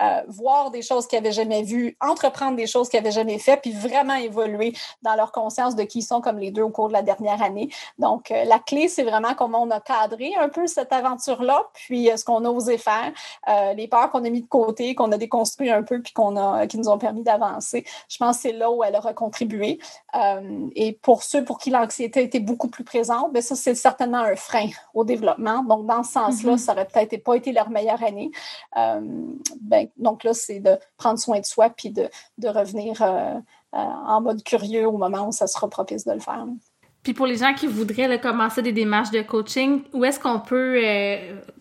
euh, voir des choses qu'ils n'avaient jamais vues, entreprendre des choses qu'ils n'avaient jamais faites, puis vraiment évoluer dans leur conscience de qui ils sont comme leaders au cours de la dernière année. Donc, euh, la clé, c'est vraiment comment on a cadré un peu cette aventure-là, puis ce qu'on a osé faire, les peurs qu'on a mis de côté, qu'on a déconstruit un peu, puis qu'on a, qui nous ont permis d'avancer. Je pense que c'est là où elle aura contribué. et pour ceux pour qui l'anxiété était beaucoup plus présente, bien, ça, c'est certainement un frein au développement. Donc, dans ce sens-là, Ça aurait peut-être pas été leur meilleure année. Euh, ben, donc là, c'est de prendre soin de soi puis de, revenir euh, euh, en mode curieux au moment où ça sera propice de le faire. Puis pour les gens qui voudraient commencer des démarches de coaching, où est-ce qu'on peut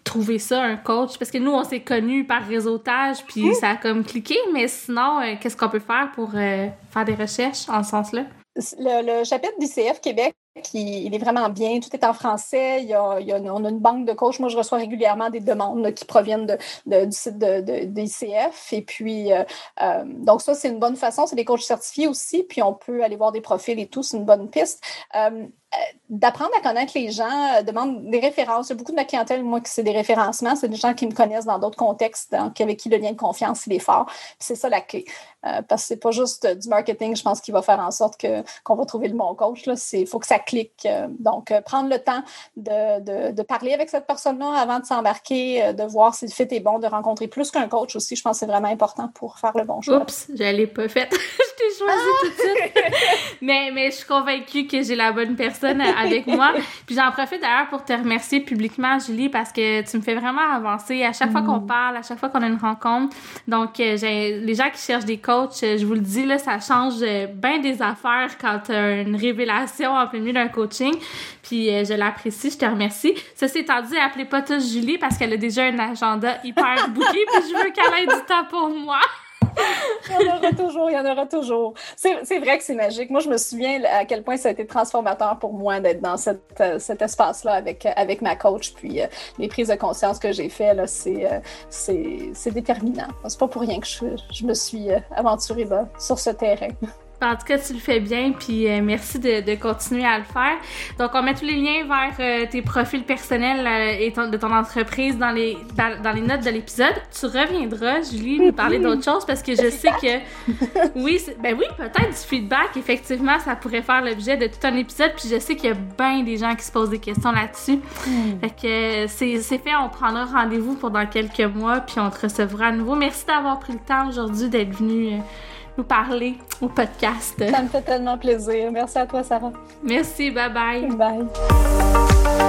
trouver ça, un coach? Parce que nous, on s'est connus par réseautage, puis mm-hmm. ça a comme cliqué, mais sinon, qu'est-ce qu'on peut faire pour faire des recherches en ce sens-là? Le, le chapitre d'ICF Québec il est vraiment bien. Tout est en français. On a une banque de coachs. Moi, je reçois régulièrement des demandes qui proviennent du site d'ICF. Et puis, euh, euh, donc ça, c'est une bonne façon. C'est des coachs certifiés aussi. Puis, on peut aller voir des profils et tout. C'est une bonne piste. Euh, d'apprendre à connaître les gens, demande des références. Il y a beaucoup de ma clientèle, moi, qui c'est des référencements. C'est des gens qui me connaissent dans d'autres contextes, avec qui le lien de confiance, il est fort. c'est ça la clé. parce que c'est pas juste du marketing, je pense, qui va faire en sorte que, qu'on va trouver le bon coach. Il faut que ça clic. Euh, donc, euh, prendre le temps de, de, parler avec cette personne-là avant de s'embarquer, euh, de voir si le fit est bon, de rencontrer plus qu'un coach aussi. Je pense que c'est vraiment important pour faire le bon choix. Oups, je l'ai pas faite. je t'ai choisi tout de suite. mais, mais je suis convaincue que j'ai la bonne personne avec moi. Puis j'en profite d'ailleurs pour te remercier publiquement, Julie, parce que tu me fais vraiment avancer à chaque fois qu'on mm. parle, à chaque fois qu'on a une rencontre. Donc, j'ai les gens qui cherchent des coachs, je vous le dis, là, ça change bien des affaires quand tu as une révélation en plein milieu un coaching. Puis euh, je l'apprécie, je te remercie. Ceci étant dit, appelez pas tous Julie parce qu'elle a déjà un agenda hyper bouqué, puis je veux qu'elle ait du temps pour moi. Il y en aura toujours, il y en aura toujours. C'est vrai que c'est magique. Moi, je me souviens à quel point ça a été transformateur pour moi d'être dans euh, cet espace-là avec, avec ma coach. Puis euh, les prises de conscience que j'ai faites, c'est déterminant. C'est pas pour rien que je, je me suis aventurée sur ce terrain. En tout cas, tu le fais bien, puis euh, merci de, de, continuer à le faire. Donc, on met tous les liens vers euh, tes profils personnels euh, et de ton entreprise dans les, dans, les notes de l'épisode. Tu reviendras, Julie, nous parler d'autres choses parce que je sais que, oui, ben oui, peut-être du feedback, effectivement, ça pourrait faire l'objet de tout un épisode, puis je sais qu'il y a bien des gens qui se posent des questions là-dessus. Hmm. Fait que c'est fait, on prendra rendez-vous pour dans quelques mois, puis on te recevra à nouveau. Merci d'avoir pris le temps aujourd'hui d'être venu nous parler au podcast. Ça me fait tellement plaisir. Merci à toi, Sarah. Merci. Bye bye. Bye.